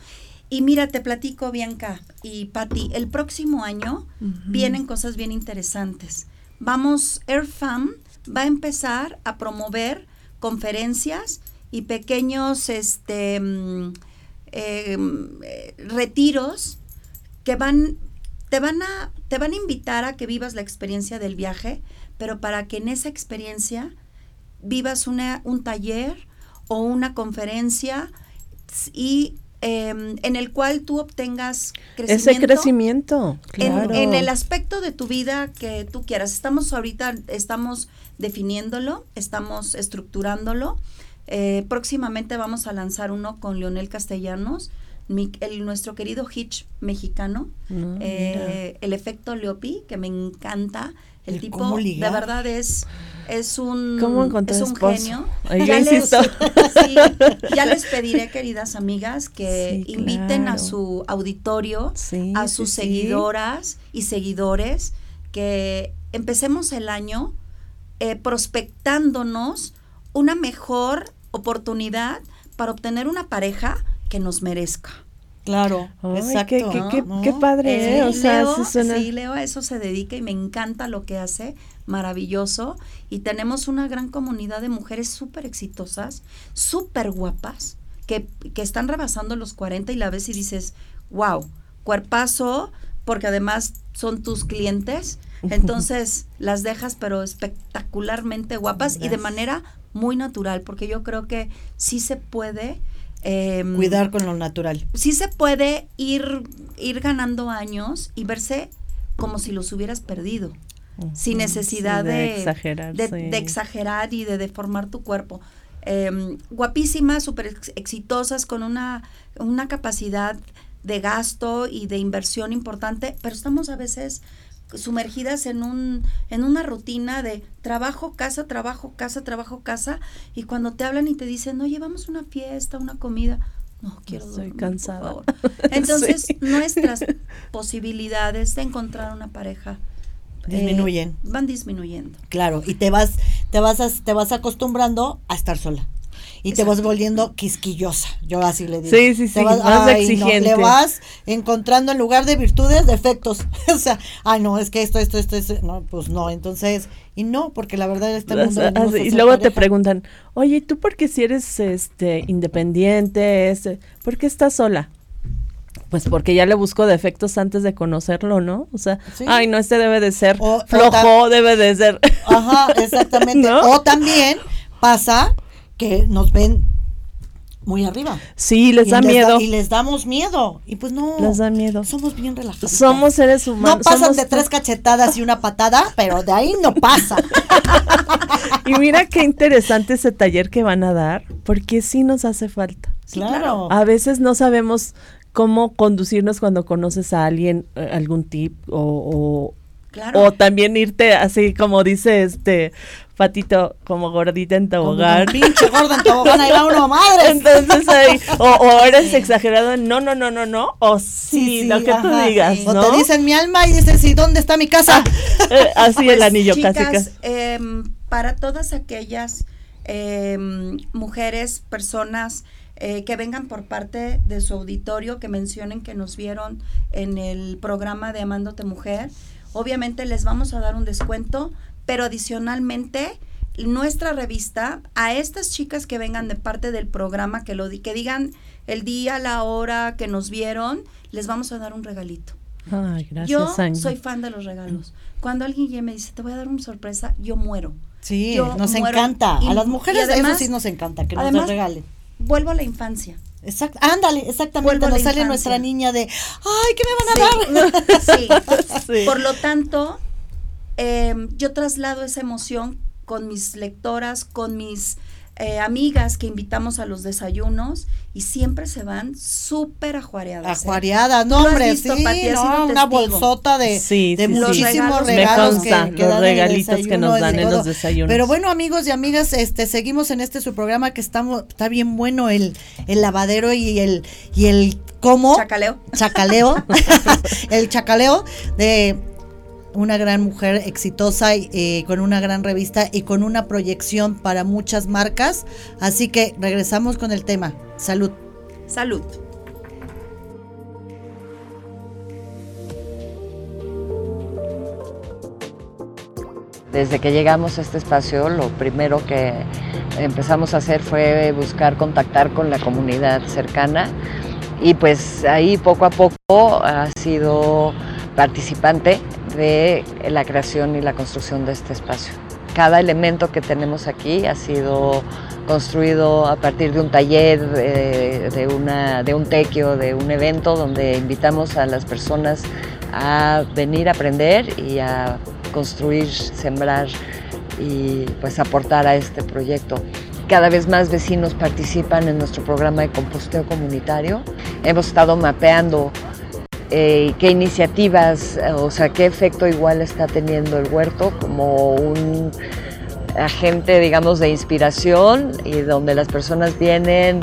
Speaker 5: Y mira, te platico, Bianca y Patti, el próximo año vienen cosas bien interesantes. Vamos, AirFam va a empezar a promover conferencias y pequeños este, mm, em, eh, retiros que van, te van, a, te van a invitar a que vivas la experiencia del viaje, pero para que en esa experiencia vivas una, un taller o una conferencia y em, en el cual tú obtengas
Speaker 2: crecimiento. Ese crecimiento,
Speaker 5: claro. en, el aspecto de tu vida que tú quieras. Estamos ahorita, estamos definiéndolo, estamos estructurándolo. Eh, próximamente vamos a lanzar uno con Leonel Castellanos, el, nuestro querido Hitch mexicano, ah, eh, el efecto Leopi, que me encanta. El, tipo de verdad es es un, es un genio. Ya les, ya les, pediré, queridas amigas, que inviten a su auditorio, a sus seguidoras y seguidores, que empecemos el año eh, prospectándonos una mejor oportunidad para obtener una pareja que nos merezca.
Speaker 1: Claro, exacto.
Speaker 2: Qué, padre, ¿eh? O sea,
Speaker 5: sí, Leo a eso se dedica y me encanta lo que hace, maravilloso. Y tenemos una gran comunidad de mujeres súper exitosas, súper guapas, que, que están rebasando los 40 y la ves y dices, wow, cuerpazo, porque además son tus clientes. Entonces las dejas, pero espectacularmente guapas y de manera muy natural, porque yo creo que sí se puede
Speaker 1: Em, Cuidar con lo natural.
Speaker 5: Sí se puede ir, ir ganando años y verse como si los hubieras perdido, sin necesidad de, exagerar, de, exagerar y de deformar tu cuerpo. Em, guapísimas, súper exitosas, con una, una capacidad de gasto y de inversión importante, pero estamos a veces sumergidas en un en una rutina de trabajo, casa, trabajo, casa, trabajo, casa y cuando te hablan y te dicen, "Oye, vamos a una fiesta, una comida." No, quiero Estoy cansada. Entonces, nuestras posibilidades de encontrar una pareja
Speaker 1: eh, disminuyen.
Speaker 5: van disminuyendo.
Speaker 1: Claro, y te vas te vas te vas acostumbrando a estar sola y te vas volviendo quisquillosa. Yo así le digo.
Speaker 2: Sí, sí, sí. Vas, más exigente.
Speaker 1: le vas encontrando en lugar de virtudes, defectos. o sea, ay, no, es que esto, esto, esto, esto. No, pues no. Entonces, y no, porque la verdad este
Speaker 2: mundo. y luego te preguntan, oye, ¿tú por qué si eres este independiente? Este, ¿Por qué estás sola? Pues porque ya le busco defectos antes de conocerlo, ¿no? O sea, ay, no, este debe de ser flojo, debe de ser.
Speaker 1: Ajá, exactamente. O también pasa que nos ven muy arriba.
Speaker 2: Sí, les da miedo.
Speaker 1: y les damos miedo. Y pues no.
Speaker 2: Les da miedo.
Speaker 1: Somos bien relajados.
Speaker 2: Somos seres humanos.
Speaker 1: No pasan de tres cachetadas y una patada, pero de ahí no pasa.
Speaker 2: y mira qué interesante ese taller que van a dar, porque sí nos hace falta.
Speaker 1: claro.
Speaker 2: A veces no sabemos cómo conducirnos cuando conoces a alguien, eh, algún tip o, o también irte así como dice este Patito, como gordita en tobogán.
Speaker 1: Como pinche gorda en tobogán, ahí va uno, madre.
Speaker 2: Entonces ahí, o, eres exagerado, no, no, no, no, no, o sí, lo que tú digas,
Speaker 1: O te dicen mi alma y dices, ¿y dónde está mi casa?
Speaker 2: Eh, así el pues, anillo
Speaker 5: chicas,
Speaker 2: casi.
Speaker 5: Em, para todas aquellas em, mujeres, personas eh, que vengan por parte de su auditorio, que mencionen que nos vieron en el programa de Amándote Mujer, obviamente les vamos a dar un descuento, pero adicionalmente nuestra revista a estas chicas que vengan de parte del programa que lo que digan el día, la hora que nos vieron, les vamos a dar un regalito.
Speaker 2: Ay, gracias.
Speaker 5: Yo soy fan de los regalos. Cuando alguien ya me dice, "Te voy a dar una sorpresa", yo muero.
Speaker 1: Sí, nos encanta. a las mujeres eso sí nos encanta que nos regalen.
Speaker 5: Vuelvo a la infancia.
Speaker 1: Exacto, ándale, exactamente. Nos sale nuestra niña de, ay, ¿qué me van a dar?
Speaker 5: sí. Por lo tanto, em, yo traslado esa emoción con mis lectoras, con mis eh, amigas que invitamos a los desayunos y siempre se van súper ajuareadas.
Speaker 1: ¿eh? Ajuareadas, no hombre, sí, no, una bolsota de, de muchísimos regalos, que,
Speaker 2: los regalitos que nos dan en los desayunos.
Speaker 1: Pero bueno, amigos y amigas, este seguimos en este su programa que estamos está bien bueno el, el lavadero y el y el cómo
Speaker 5: chacaleo.
Speaker 1: Chacaleo. el chacaleo de una gran mujer exitosa eh, con una gran revista y con una proyección para muchas marcas. Así que regresamos con el tema. Salud.
Speaker 5: Salud.
Speaker 3: Desde que llegamos a este espacio, lo primero que empezamos a hacer fue buscar contactar con la comunidad cercana y pues ahí poco a poco ha sido participante de la creación y la construcción de este espacio. Cada elemento que tenemos aquí ha sido construido a partir de un taller, de, una, de un tequio, de un evento donde invitamos a las personas a venir a aprender y a construir, sembrar y pues aportar a este proyecto. Cada vez más vecinos participan en nuestro programa de composteo comunitario. Hemos estado mapeando eh, qué iniciativas, o sea, qué efecto igual está teniendo el huerto como un agente, digamos, de inspiración y donde las personas vienen,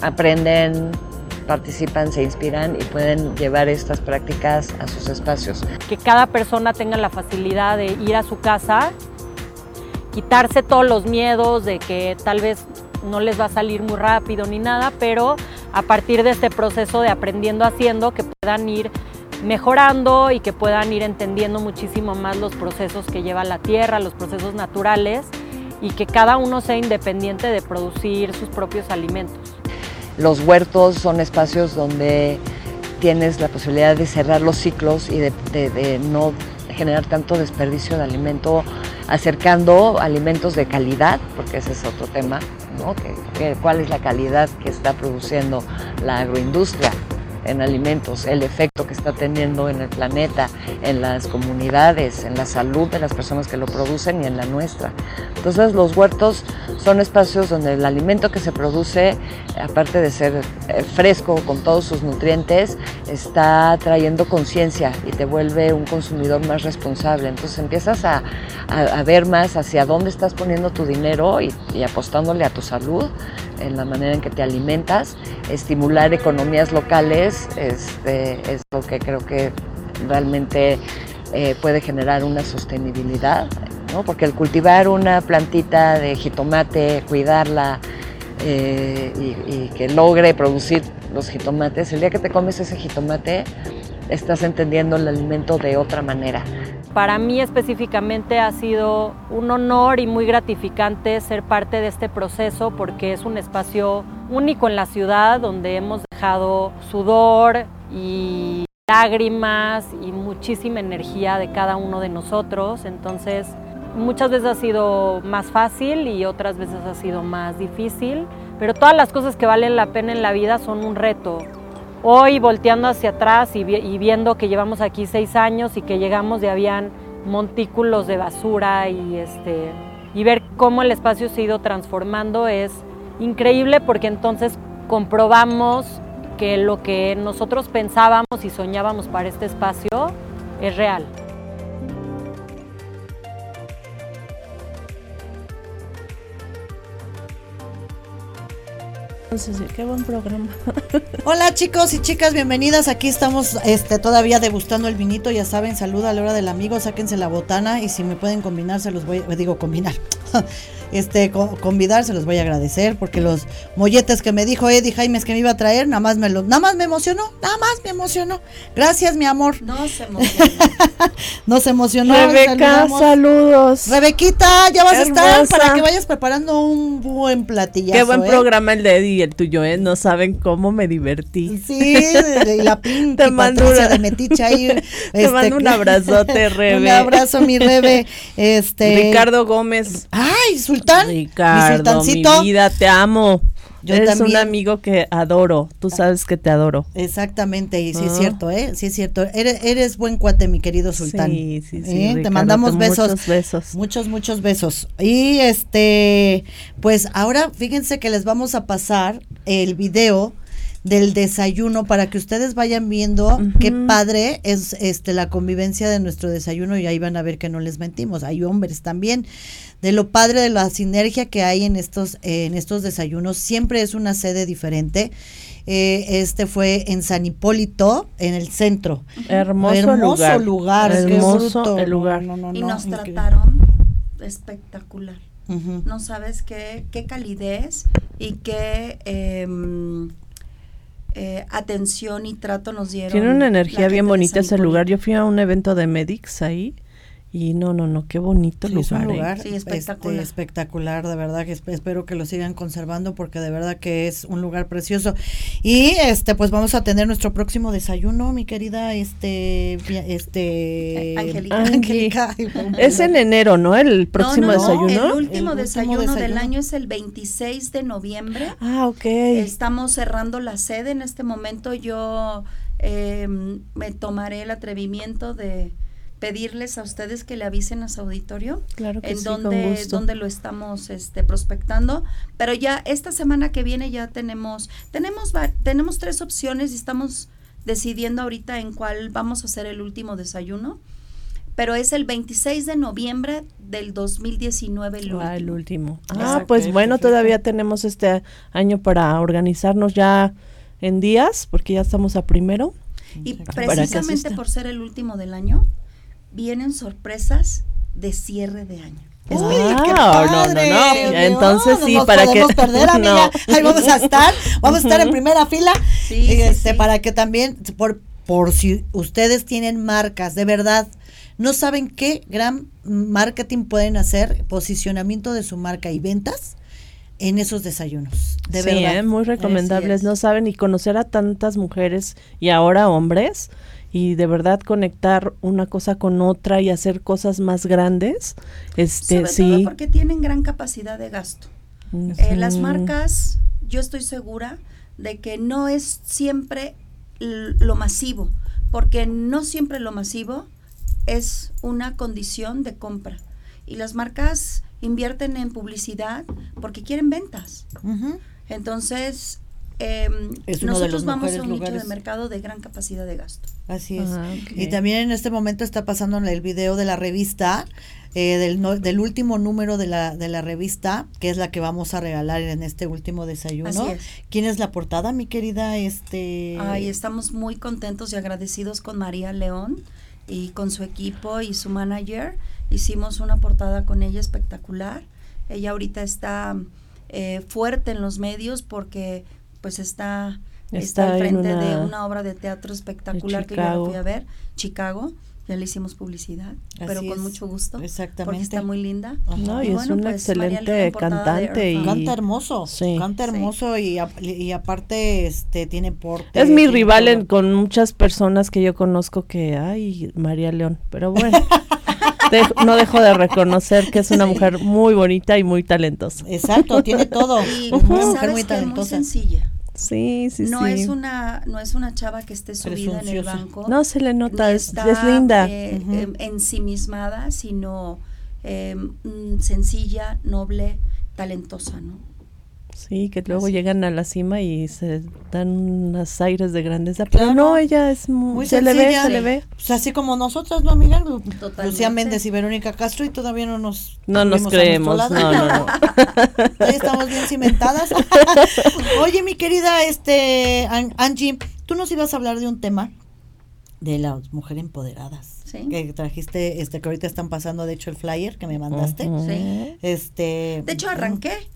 Speaker 3: aprenden, participan, se inspiran y pueden llevar estas prácticas a sus espacios.
Speaker 4: Que cada persona tenga la facilidad de ir a su casa, quitarse todos los miedos de que tal vez no les va a salir muy rápido ni nada, pero a partir de este proceso de aprendiendo haciendo, que puedan ir mejorando y que puedan ir entendiendo muchísimo más los procesos que lleva la tierra, los procesos naturales y que cada uno sea independiente de producir sus propios alimentos.
Speaker 3: Los huertos son espacios donde tienes la posibilidad de cerrar los ciclos y de, no generar tanto desperdicio de alimento, acercando alimentos de calidad, porque ese es otro tema, ¿Cuál es la calidad que está produciendo la agroindustria? En alimentos, el efecto que está teniendo en el planeta, en las comunidades, en la salud de las personas que lo producen y en la nuestra. Entonces los huertos son espacios donde el alimento que se produce, aparte de ser eh, fresco con todos sus nutrientes, está trayendo conciencia y te vuelve un consumidor más responsable. Entonces empiezas a, ver más hacia dónde estás poniendo tu dinero y apostándole a tu salud en la manera en que te alimentas, estimular economías locales este, es lo que creo que realmente eh, puede generar una sostenibilidad, ¿no? porque el cultivar una plantita de jitomate, cuidarla eh, y, y que logre producir los jitomates, el día que te comes ese jitomate, estás entendiendo el alimento de otra manera.
Speaker 4: Para mí específicamente ha sido un honor y muy gratificante ser parte de este proceso porque es un espacio único en la ciudad donde hemos dejado sudor y lágrimas y muchísima energía de cada uno de nosotros. Entonces, muchas veces ha sido más fácil y otras veces ha sido más difícil, pero todas las cosas que valen la pena en la vida son un reto. Hoy volteando hacia atrás y, viendo que llevamos aquí seis años y que llegamos y habían montículos de basura y, este, y ver cómo el espacio se ha ido transformando es increíble porque entonces comprobamos que lo que nosotros pensábamos y soñábamos para este espacio es real.
Speaker 2: Qué buen programa.
Speaker 1: Hola chicos y chicas, bienvenidas. Aquí estamos este, todavía degustando el vinito. Ya saben, saluda a la hora del amigo, sáquense la botana y si me pueden combinar, se los voy, digo combinar. este, convidar, se los voy a agradecer porque los molletes que me dijo Eddie Jaimes que me iba a traer, nada más me los, nada más me emocionó, nada más me emocionó. Gracias, mi amor.
Speaker 5: No se emocionó.
Speaker 1: no se emocionó.
Speaker 2: Rebeca, saludos.
Speaker 1: Rebequita, ya vas a estar para que vayas preparando un buen platillazo.
Speaker 2: Qué buen ¿eh? programa el de Eddie y el tuyo, ¿eh? No saben cómo me divertí.
Speaker 1: Sí, y la pinta te mando de Metiche ahí.
Speaker 2: te este, mando un abrazote, Rebe.
Speaker 1: un abrazo, mi Rebe. Este.
Speaker 2: Ricardo Gómez.
Speaker 1: Ay, Sultán.
Speaker 2: Ricardo, mi, vida, te amo. Yo Eres un amigo que adoro, tú sabes que te adoro.
Speaker 1: Exactamente, y sí es ah. cierto, ¿eh? Sí es cierto. Eres, eres buen cuate, mi querido Sultán.
Speaker 2: Sí, sí, sí. ¿Eh?
Speaker 1: te mandamos besos.
Speaker 2: Muchos besos.
Speaker 1: Muchos, muchos besos. Y este, pues ahora fíjense que les vamos a pasar el video del desayuno para que ustedes vayan viendo qué padre es este la convivencia de nuestro desayuno y ahí van a ver que no les mentimos. Hay hombres también de lo padre de la sinergia que hay en estos, en estos desayunos. Siempre es una sede diferente. Eh, este fue en San Hipólito, en el centro.
Speaker 2: Hermoso, lugar.
Speaker 1: Hermoso el lugar.
Speaker 5: y nos trataron espectacular. No sabes qué, qué calidez y qué em, eh, atención y trato nos dieron.
Speaker 2: Tiene una energía bien bonita ese lugar. Yo fui a un evento de Medics ahí y no, no, no, qué bonito lugar.
Speaker 1: ¿eh? espectacular. espectacular, de verdad que espero que lo sigan conservando porque de verdad que es un lugar precioso. Y este pues vamos a tener nuestro próximo desayuno, mi querida este este
Speaker 5: Angélica.
Speaker 2: Es en enero, ¿no? El próximo desayuno.
Speaker 5: El último, desayuno, del año es el 26 de noviembre.
Speaker 2: Ah, ok.
Speaker 5: Estamos cerrando la sede en este momento. Yo eh, me tomaré el atrevimiento de pedirles a ustedes que le avisen a su auditorio
Speaker 2: claro
Speaker 5: en donde, lo estamos este, prospectando. Pero ya esta semana que viene ya tenemos, tenemos, tenemos tres opciones y estamos decidiendo ahorita en cuál vamos a hacer el último desayuno. Pero es el 26 de noviembre del 2019 el,
Speaker 2: ah, el último. Ah, pues bueno, todavía tenemos este año para organizarnos ya en días, porque ya estamos a primero.
Speaker 5: Y precisamente por ser el último del año, vienen sorpresas de cierre de año.
Speaker 2: Uy, qué no, no, no. Entonces sí, para que
Speaker 1: perder, amiga. Ahí vamos a estar, vamos a estar en primera fila. Sí, este, para que también por por si ustedes tienen marcas, de verdad, no saben qué gran marketing pueden hacer, posicionamiento de su marca y ventas en esos desayunos. De sí, verdad.
Speaker 2: ¿eh? muy recomendables. No saben y conocer a tantas mujeres y ahora hombres y de verdad conectar una cosa con otra y hacer cosas más grandes. Este, sí.
Speaker 5: porque tienen gran capacidad de gasto. Eh, las marcas, yo estoy segura de que no es siempre lo masivo, porque no siempre lo masivo es una condición de compra. Y las marcas invierten en publicidad porque quieren ventas. Entonces, Em, nosotros vamos a un nicho de mercado de gran capacidad de gasto.
Speaker 1: Así es. Ah, y también en este momento está pasando el video de la revista, eh, del, del, último número de la, de la revista, que es la que vamos a regalar en este último desayuno. ¿Quién es la portada, mi querida? Este...
Speaker 5: Ay, estamos muy contentos y agradecidos con María León y con su equipo y su manager. Hicimos una portada con ella espectacular. Ella ahorita está eh, fuerte en los medios porque pues está, está, al frente de una obra de teatro espectacular que yo fui a ver, Chicago. Ya le hicimos publicidad, pero con mucho gusto.
Speaker 1: Exactamente.
Speaker 5: Porque está muy linda.
Speaker 2: No, y, es una pues, excelente cantante. Y...
Speaker 1: Canta hermoso. Sí. Canta hermoso y, y, aparte este tiene porte.
Speaker 2: Es mi rival con muchas personas que yo conozco que, ay, María León, pero bueno. no dejo de reconocer que es una mujer muy bonita y muy talentosa.
Speaker 1: Exacto, tiene todo.
Speaker 5: Y una mujer muy talentosa. Muy sencilla.
Speaker 2: Sí, sí,
Speaker 5: no
Speaker 2: sí.
Speaker 5: Es una, no es una chava que esté subida en el banco.
Speaker 2: No se le nota, es, es, linda.
Speaker 5: Eh, uh ensimismada, sino eh, sencilla, noble, talentosa, ¿no?
Speaker 2: Sí, que luego llegan a la cima y se dan unos aires de grandeza. Pero no, ella es muy, se le ve, se le ve.
Speaker 1: Pues así como nosotras, ¿no, amiga? Lucía Méndez y Verónica Castro y todavía no nos
Speaker 2: No nos creemos, no, no, no.
Speaker 1: Ahí estamos bien cimentadas. Oye, mi querida este Angie, tú nos ibas a hablar de un tema de las mujeres empoderadas.
Speaker 5: ¿Sí?
Speaker 1: Que trajiste, este, que ahorita están pasando, de hecho, el flyer que me mandaste.
Speaker 5: Sí.
Speaker 1: Este.
Speaker 5: De hecho, arranqué.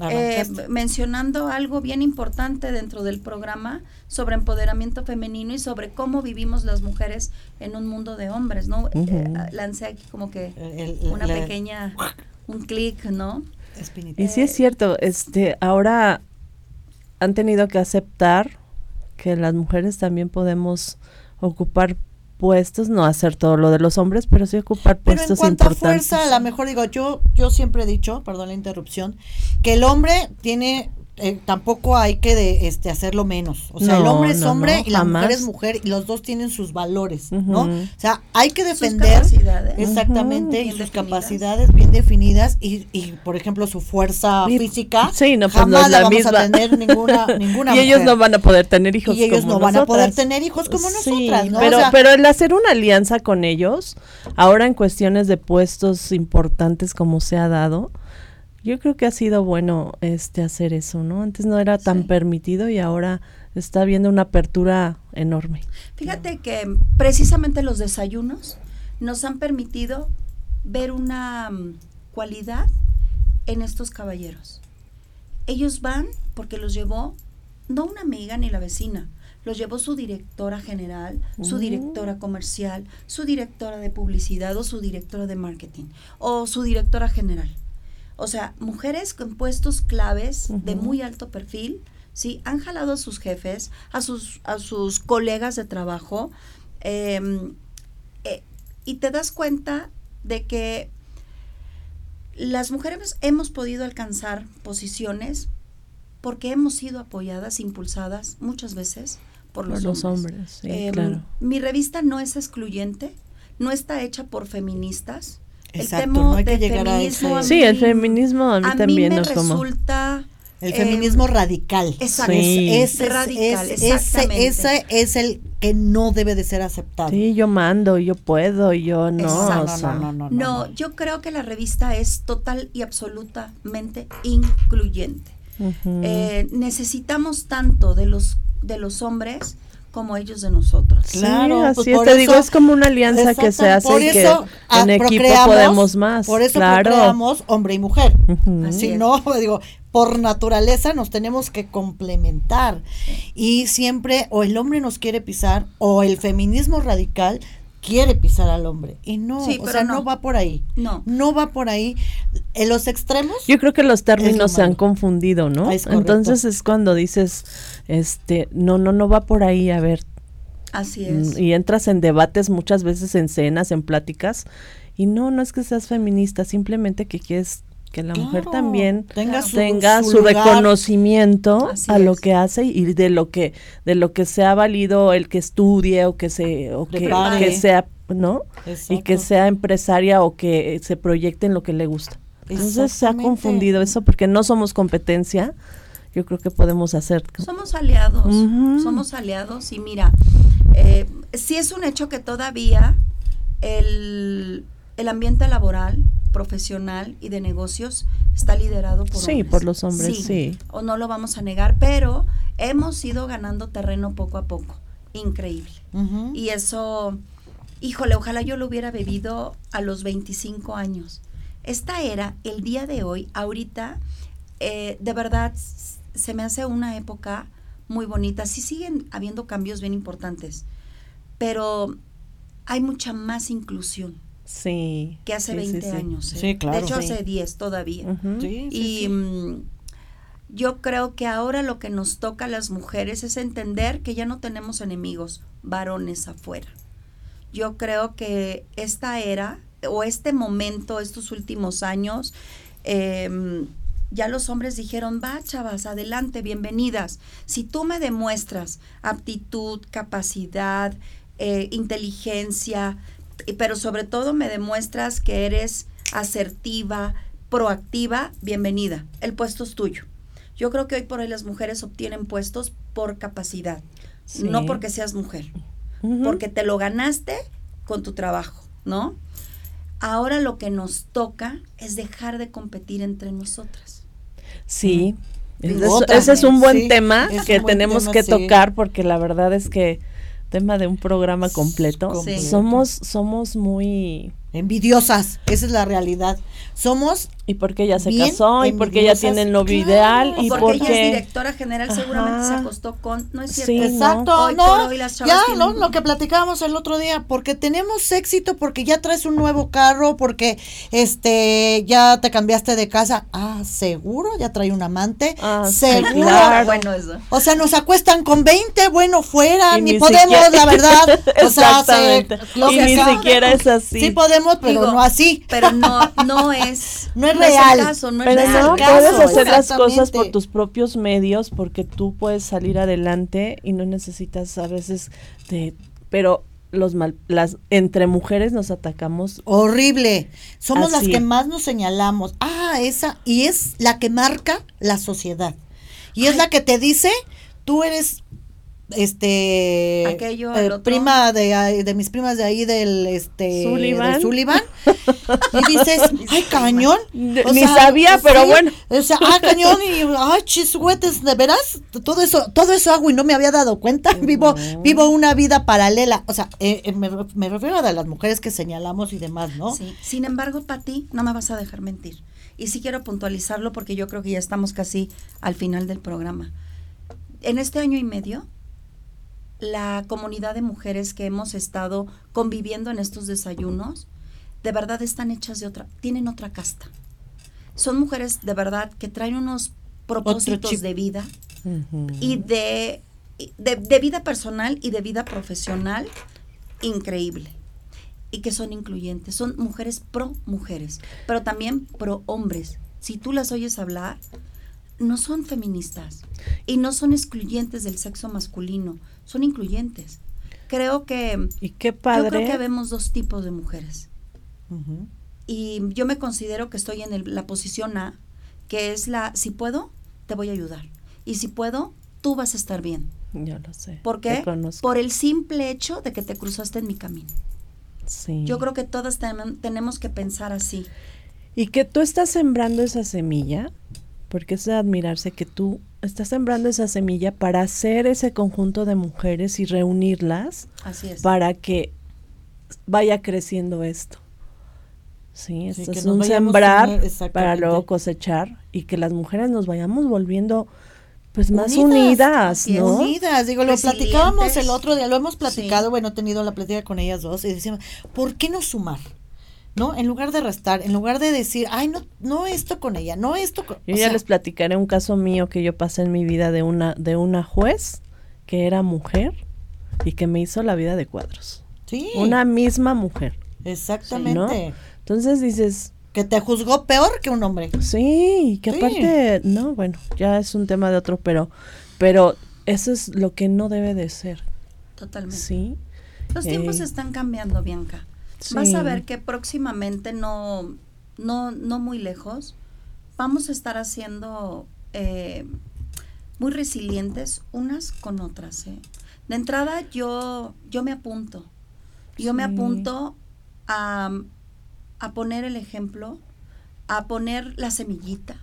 Speaker 5: Eh, mencionando algo bien importante dentro del programa sobre empoderamiento femenino y sobre cómo vivimos las mujeres en un mundo de hombres, ¿no? Eh, lancé aquí como que una pequeña, un clic, ¿no?
Speaker 2: Y sí es cierto, este, ahora han tenido que aceptar que las mujeres también podemos ocupar puestos, no hacer todo lo de los hombres, pero sí ocupar puestos
Speaker 1: pero en cuanto
Speaker 2: A fuerza,
Speaker 1: a lo mejor digo, yo, yo siempre he dicho, perdón la interrupción, que el hombre tiene eh, tampoco hay que de, este hacerlo menos. O sea, el hombre es hombre y la mujer es mujer y los dos tienen sus valores, ¿no? O sea, hay que defender exactamente y sus capacidades bien definidas y, y, por ejemplo, su fuerza física.
Speaker 2: Sí, no,
Speaker 1: pues
Speaker 2: jamás
Speaker 1: la,
Speaker 2: vamos misma.
Speaker 1: a tener ninguna ninguna
Speaker 2: Y ellos no van a poder tener hijos
Speaker 1: y ellos no
Speaker 2: van
Speaker 1: a poder tener hijos como nosotras, ¿no?
Speaker 2: Pero pero el hacer una alianza con ellos, ahora en cuestiones de puestos importantes como se ha dado, yo creo que ha sido bueno este hacer eso, ¿no? Antes no era tan permitido y ahora está habiendo una apertura enorme.
Speaker 5: Fíjate que precisamente los desayunos nos han permitido ver una um, cualidad en estos caballeros. Ellos van porque los llevó no una amiga ni la vecina, los llevó su directora general, su mm. directora comercial, su directora de publicidad o su directora de marketing o su directora general. O sea, mujeres con puestos claves de muy alto perfil, ¿sí? Han jalado a sus jefes, a sus, a sus colegas de trabajo, em, eh, y te das cuenta de que las mujeres hemos podido alcanzar posiciones porque hemos sido apoyadas, impulsadas muchas veces por los,
Speaker 2: hombres.
Speaker 5: Em, mi revista no es excluyente, no está hecha por feministas,
Speaker 1: Exacto, no hay que llegar a eso.
Speaker 2: Sí, el feminismo a mí también
Speaker 5: me
Speaker 2: nos
Speaker 5: resulta
Speaker 1: el feminismo eh, radical.
Speaker 5: Exacto. ese,
Speaker 1: radical, ese, es el que no debe de ser aceptado.
Speaker 2: Sí, yo mando, yo puedo, yo no.
Speaker 5: no, no, no, no, no, yo creo que la revista es total y absolutamente incluyente. eh, necesitamos tanto de los de los hombres como ellos de nosotros.
Speaker 2: Claro, así pues te digo, es como una alianza que se hace y que en equipo podemos más.
Speaker 1: Por eso
Speaker 2: claro.
Speaker 1: procreamos hombre y mujer. Si no, digo, por naturaleza nos tenemos que complementar. Y siempre o el hombre nos quiere pisar o el feminismo radical quiere pisar al hombre y no, o sea, no. va por ahí.
Speaker 5: No.
Speaker 1: No va por ahí. En los extremos.
Speaker 2: Yo creo que los términos se han confundido, ¿no? Entonces es cuando dices, este, no, no, no va por ahí, a ver.
Speaker 5: Así es.
Speaker 2: Y entras en debates muchas veces en cenas, en pláticas, y no, no es que seas feminista, simplemente que quieres que la mujer también tenga su, reconocimiento a lo que hace y de lo que de lo que sea válido el que estudie o que se o que, que, sea no y que sea empresaria o que se proyecte en lo que le gusta. Entonces se ha confundido eso porque no somos competencia. Yo creo que podemos hacer
Speaker 5: somos aliados. Somos aliados y mira eh, sí es un hecho que todavía el el ambiente laboral, profesional y de negocios está liderado por
Speaker 2: sí, por los hombres, sí,
Speaker 5: O no lo vamos a negar, pero hemos ido ganando terreno poco a poco. Increíble. Y eso, híjole, ojalá yo lo hubiera bebido a los 25 años. Esta era, el día de hoy, ahorita, eh, de verdad, se me hace una época muy bonita. Sí siguen habiendo cambios bien importantes, pero hay mucha más inclusión
Speaker 2: Sí.
Speaker 5: Que hace 20 años.
Speaker 1: ¿eh? Sí, claro.
Speaker 5: De hecho, hace 10 todavía. y mm, yo creo que ahora lo que nos toca a las mujeres es entender que ya no tenemos enemigos varones afuera. Yo creo que esta era o este momento, estos últimos años, em, ya los hombres dijeron, va, chavas, adelante, bienvenidas. Si tú me demuestras aptitud, capacidad, eh, inteligencia, pero sobre todo me demuestras que eres asertiva, proactiva, bienvenida. El puesto es tuyo. Yo creo que hoy por hoy las mujeres obtienen puestos por capacidad, no porque seas mujer, porque te lo ganaste con tu trabajo, ¿no? Ahora lo que nos toca es dejar de competir entre nosotras.
Speaker 2: Sí, ese, es un buen tema que tenemos que tocar porque la verdad es que tema de un programa completo, somos somos muy
Speaker 1: envidiosas, esa es la realidad. Somos
Speaker 2: y porque ella se casó y porque ella tiene el novio ideal y
Speaker 5: porque, ella es directora general seguramente se acostó con no es cierto.
Speaker 1: Exacto no, ya no lo que platicábamos el otro día porque tenemos éxito porque ya traes un nuevo carro porque este ya te cambiaste de casa. Ah seguro ya trae un amante. Ah, seguro.
Speaker 5: bueno eso.
Speaker 1: O sea nos acuestan con 20 bueno fuera ni, podemos la verdad. O sea
Speaker 2: y ni siquiera es así.
Speaker 1: Sí podemos pero no así.
Speaker 5: pero no no es
Speaker 1: no es real.
Speaker 2: pero no, puedes hacer las cosas por tus propios medios porque tú puedes salir adelante y no necesitas a veces de, pero los mal, las entre mujeres nos atacamos
Speaker 1: horrible. Somos las que más nos señalamos. Ah, esa y es la que marca la sociedad. Y es la que te dice, tú eres este
Speaker 5: Aquello,
Speaker 1: eh, prima de, de mis primas de ahí del este
Speaker 2: Sullivan,
Speaker 1: Sullivan. Y dices ay cañón
Speaker 2: ni sabía pero bueno.
Speaker 1: o sea ah cañón y ay chishuetes de veras todo eso todo eso hago y no me había dado cuenta. Vivo vivo una vida paralela. O sea eh, eh, me, me, refiero a las mujeres que señalamos y demás no
Speaker 5: sí. Sin embargo Pati no me vas a dejar mentir. Y sí quiero puntualizarlo porque yo creo que ya estamos casi al final del programa. En este año y medio la comunidad de mujeres que hemos estado conviviendo en estos desayunos, de verdad están hechas de otra, tienen otra casta. Son mujeres de verdad que traen unos propósitos de vida y de, de, vida personal y de vida profesional increíble. Y que son incluyentes, son mujeres pro mujeres, pero también pro hombres. Si tú las oyes hablar, no son feministas y no son excluyentes del sexo masculino, son incluyentes. Creo que...
Speaker 2: Y qué padre.
Speaker 5: Yo creo que vemos dos tipos de mujeres. Y yo me considero que estoy en la posición A, que es la, si puedo, te voy a ayudar. Y si puedo, tú vas a estar bien.
Speaker 2: Yo lo sé.
Speaker 5: ¿Por qué? Por el simple hecho de que te cruzaste en mi camino.
Speaker 2: Sí.
Speaker 5: Yo creo que todas tenemos que pensar así.
Speaker 2: Y que tú estás sembrando esa semilla porque es de admirarse que tú estás sembrando esa semilla para hacer ese conjunto de mujeres y reunirlas para que vaya creciendo esto. Sí, esto es un sembrar para luego cosechar y que las mujeres nos vayamos volviendo pues más unidas, ¿no?
Speaker 1: Unidas, digo, lo platicábamos el otro día, lo hemos platicado, bueno, he tenido la plática con ellas dos y decíamos, ¿por qué no sumar? ¿No? En lugar de restar, en lugar de decir, ay, no, no esto con ella, no esto con...
Speaker 2: Yo ya les platicaré un caso mío que yo pasé en mi vida de una, de una juez que era mujer y que me hizo la vida de cuadros.
Speaker 1: Sí.
Speaker 2: Una misma mujer.
Speaker 1: Exactamente.
Speaker 2: Entonces dices...
Speaker 1: Que te juzgó peor que un hombre.
Speaker 2: Sí, que aparte, no, bueno, ya es un tema de otro, pero, pero eso es lo que no debe de ser.
Speaker 5: Totalmente.
Speaker 2: Sí.
Speaker 5: Los tiempos eh, están cambiando, Bianca. Vas a ver que próximamente, no, no, no muy lejos, vamos a estar haciendo eh, muy resilientes unas con otras. ¿eh? De entrada, yo, yo me apunto. Yo me apunto a, a, poner el ejemplo, a poner la semillita.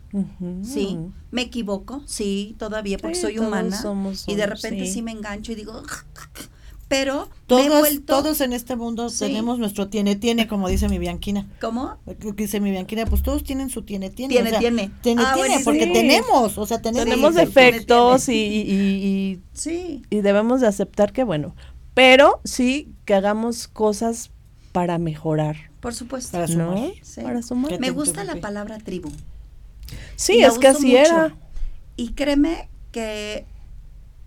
Speaker 5: Sí, me equivoco, sí, todavía, porque soy humana. y de repente sí. me engancho y digo, pero
Speaker 1: todos, todos en este mundo tenemos nuestro tiene tiene como dice mi Bianquina.
Speaker 5: ¿Cómo?
Speaker 1: Dice mi Bianquina, pues todos tienen su tiene
Speaker 5: tiene. Tiene tiene.
Speaker 1: Tiene ah, tiene porque tenemos, o sea, tenemos,
Speaker 2: tenemos defectos y, y,
Speaker 5: sí.
Speaker 2: y debemos de aceptar que bueno, pero sí que hagamos cosas para mejorar.
Speaker 5: Por supuesto.
Speaker 2: Para sumar. Para sumar.
Speaker 5: Me gusta la palabra tribu.
Speaker 2: Sí, es que así era.
Speaker 5: Y créeme que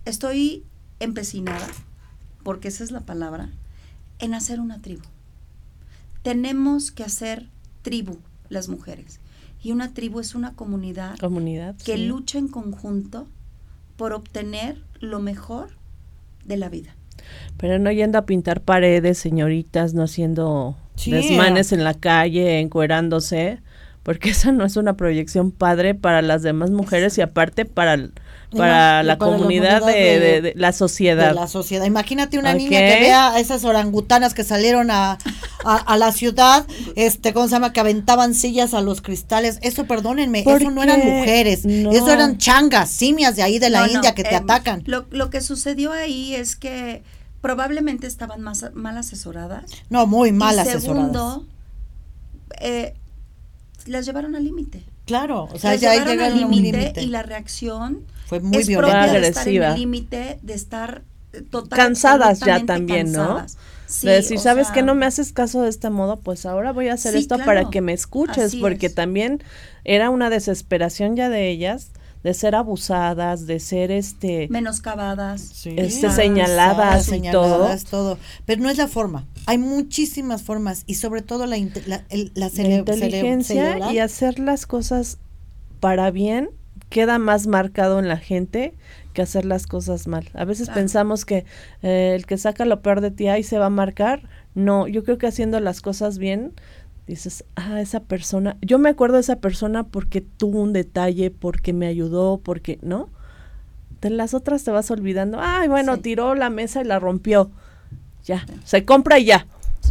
Speaker 5: estoy empecinada porque esa es la palabra, en hacer una tribu. tenemos que hacer tribu las mujeres. Y una tribu es una comunidad,
Speaker 2: comunidad
Speaker 5: que lucha en conjunto por obtener lo mejor de la vida.
Speaker 2: Pero no yendo a pintar paredes, señoritas, no haciendo desmanes en la calle, encuerándose, porque esa no es una proyección padre para las demás mujeres y aparte para para, la, comunidad de, la sociedad.
Speaker 1: la sociedad. Imagínate una niña que vea a esas orangutanas que salieron a, a, la ciudad, este, ¿cómo se llama? Que aventaban sillas a los cristales. Eso, perdónenme, eso no eran mujeres, eso eran changas, simias de ahí de la India que te em, atacan.
Speaker 5: Lo, lo que sucedió ahí es que probablemente estaban más, mal asesoradas.
Speaker 1: No, muy mal y asesoradas.
Speaker 5: Segundo, eh, las llevaron al límite.
Speaker 1: Claro,
Speaker 5: o sea, ya llegaron al límite y la reacción
Speaker 1: fue muy violenta,
Speaker 5: agresiva. el límite de estar
Speaker 2: eh, totalmente cansadas ya también, ¿no? de decir, ¿sabes que no me haces caso de este modo? Pues ahora voy a hacer esto para que me escuches, porque también era una desesperación ya de ellas de ser abusadas, de ser este
Speaker 5: menoscabadas,
Speaker 2: este, señaladas, y
Speaker 1: señaladas, todo. Pero no es la forma. Hay muchísimas formas y sobre todo la, la,
Speaker 2: la inteligencia y hacer las cosas para bien queda más marcado en la gente que hacer las cosas mal. A veces pensamos que eh, el que saca lo peor de ti ahí se va a marcar. No, yo creo que haciendo las cosas bien, dices, ah, esa persona, yo me acuerdo de esa persona porque tuvo un detalle, porque me ayudó, porque, ¿no? De las otras te vas olvidando, ay, bueno, tiró la mesa y la rompió. Ya, se compra y ya,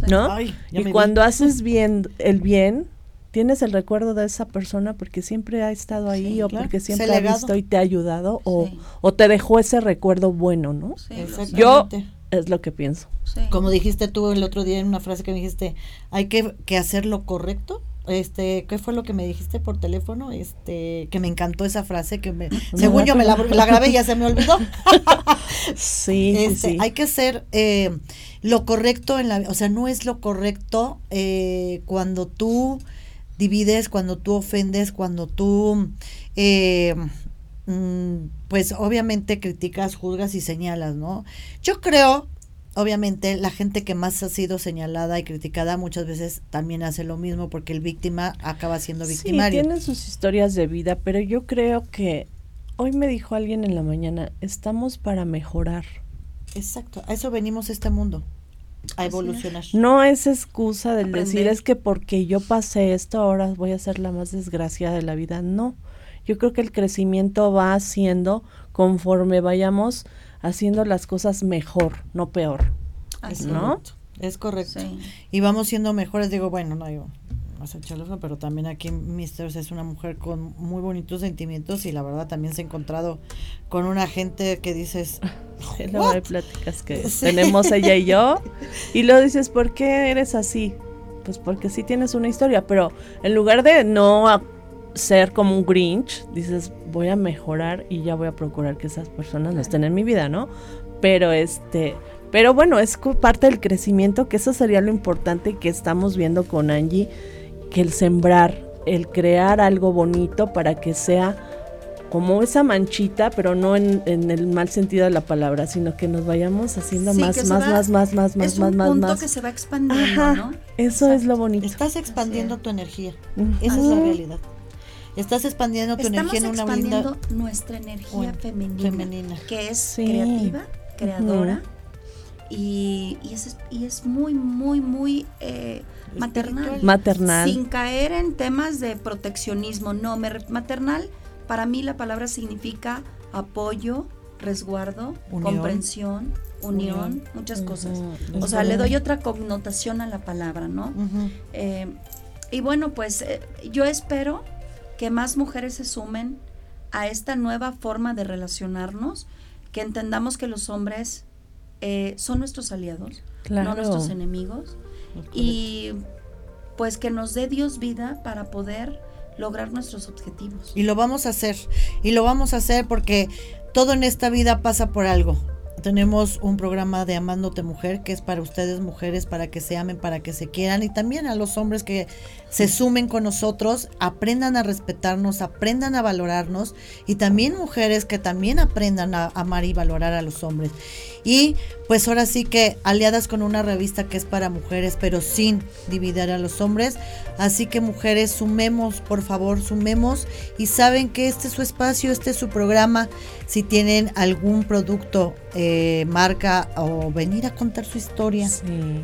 Speaker 2: ¿no? y cuando haces bien el bien, tienes el recuerdo de esa persona porque siempre ha estado ahí o porque siempre ha visto y te ha ayudado o, o, te dejó ese recuerdo bueno, ¿no? Yo es lo que pienso.
Speaker 1: Como dijiste tú el otro día en una frase que me dijiste, hay que, que hacer lo correcto. Este, ¿qué fue lo que me dijiste por teléfono? Este, que me encantó esa frase que me, según yo me la, grabé y ya se me olvidó.
Speaker 2: sí,
Speaker 1: este, Hay que hacer eh, lo correcto en la, o sea, no es lo correcto eh, cuando tú divides, cuando tú ofendes, cuando tú, eh, pues obviamente criticas, juzgas y señalas, ¿no? Yo creo, obviamente, la gente que más ha sido señalada y criticada muchas veces también hace lo mismo porque el víctima acaba siendo victimario.
Speaker 2: Sí, tienen sus historias de vida, pero yo creo que hoy me dijo alguien en la mañana, estamos para mejorar.
Speaker 1: Exacto, a eso venimos a este mundo a evolucionar.
Speaker 2: No es excusa del decir es que porque yo pasé esto ahora voy a ser la más desgraciada de la vida. No, yo creo que el crecimiento va haciendo conforme vayamos haciendo las cosas mejor, no peor. ¿No?
Speaker 1: Es correcto. Y vamos siendo mejores, digo, bueno, no digo, no pero también aquí Misters es una mujer con muy bonitos sentimientos y la verdad también se ha encontrado con una gente que dices,
Speaker 2: no hay pláticas que tenemos ella y yo. Y lo dices, ¿por qué eres así? Pues porque sí tienes una historia, pero en lugar de no ser como un Grinch, dices, voy a mejorar y ya voy a procurar que esas personas no estén en mi vida, ¿no? Pero este, pero bueno, es parte del crecimiento, que eso sería lo importante que estamos viendo con Angie que el sembrar, el crear algo bonito para que sea como esa manchita, pero no en, el mal sentido de la palabra, sino que nos vayamos haciendo sí, más, más, va, más, más, más, más, más, más, más.
Speaker 5: Es un punto que se va expandiendo, Ajá, ¿no?
Speaker 2: Eso Exacto. es lo bonito.
Speaker 1: Estás expandiendo tu energía. Esa Ajá. es la realidad. Estás expandiendo tu Estamos energía en una
Speaker 5: expandiendo nuestra energía femenina, femenina, que es sí. creativa, creadora y, y, es, y, es, muy, muy, muy eh, maternal.
Speaker 2: Maternal.
Speaker 5: Sin caer en temas de proteccionismo. No, maternal, para mí la palabra significa apoyo, resguardo, comprensión, unión, muchas cosas. O sea, le doy otra connotación a la palabra, ¿no? Eh, y bueno, pues eh, yo espero que más mujeres se sumen a esta nueva forma de relacionarnos, que entendamos que los hombres eh, son nuestros aliados, no nuestros enemigos. Y pues que nos dé Dios vida para poder lograr nuestros objetivos.
Speaker 1: Y lo vamos a hacer, y lo vamos a hacer porque todo en esta vida pasa por algo. tenemos un programa de Amándote Mujer que es para ustedes mujeres, para que se amen, para que se quieran y también a los hombres que se sumen con nosotros, aprendan a respetarnos, aprendan a valorarnos y también mujeres que también aprendan a amar y valorar a los hombres. Y pues ahora sí que aliadas con una revista que es para mujeres, pero sin dividir a los hombres. Así que mujeres, sumemos, por favor, sumemos y saben que este es su espacio, este es su programa. Si tienen algún producto, eh, marca o venir a contar su historia,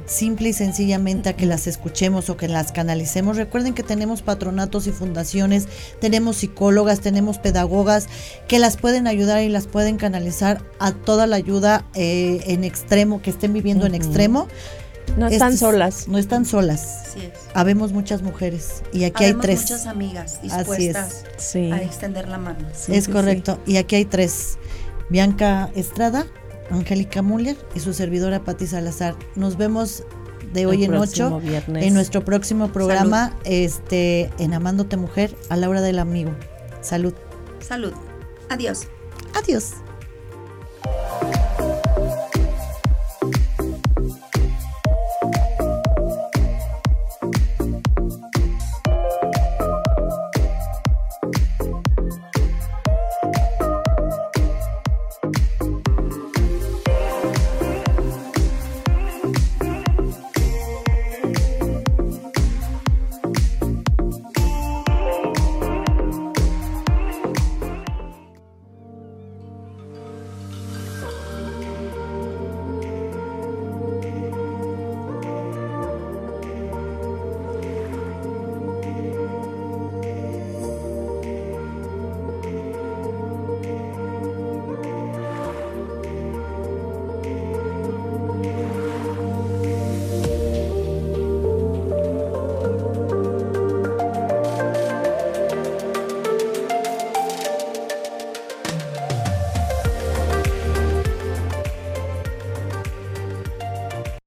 Speaker 1: simple y sencillamente a que las escuchemos o que las canalicemos. Recuerden que tenemos patronatos y fundaciones, tenemos psicólogas, tenemos pedagogas que las pueden ayudar y las pueden canalizar a toda la ayuda. Eh, en extremo, que estén viviendo en extremo.
Speaker 2: No están solas.
Speaker 1: No están solas. Así es. Habemos muchas mujeres y aquí hay tres.
Speaker 5: muchas amigas dispuestas a extender la mano.
Speaker 1: es correcto. Y aquí hay tres. Bianca Estrada, Angélica Müller y su servidora Patti Salazar. Nos vemos de hoy en ocho, en nuestro próximo programa, este, en Amándote Mujer, a la hora del amigo. Salud.
Speaker 5: Salud. Adiós.
Speaker 1: Adiós.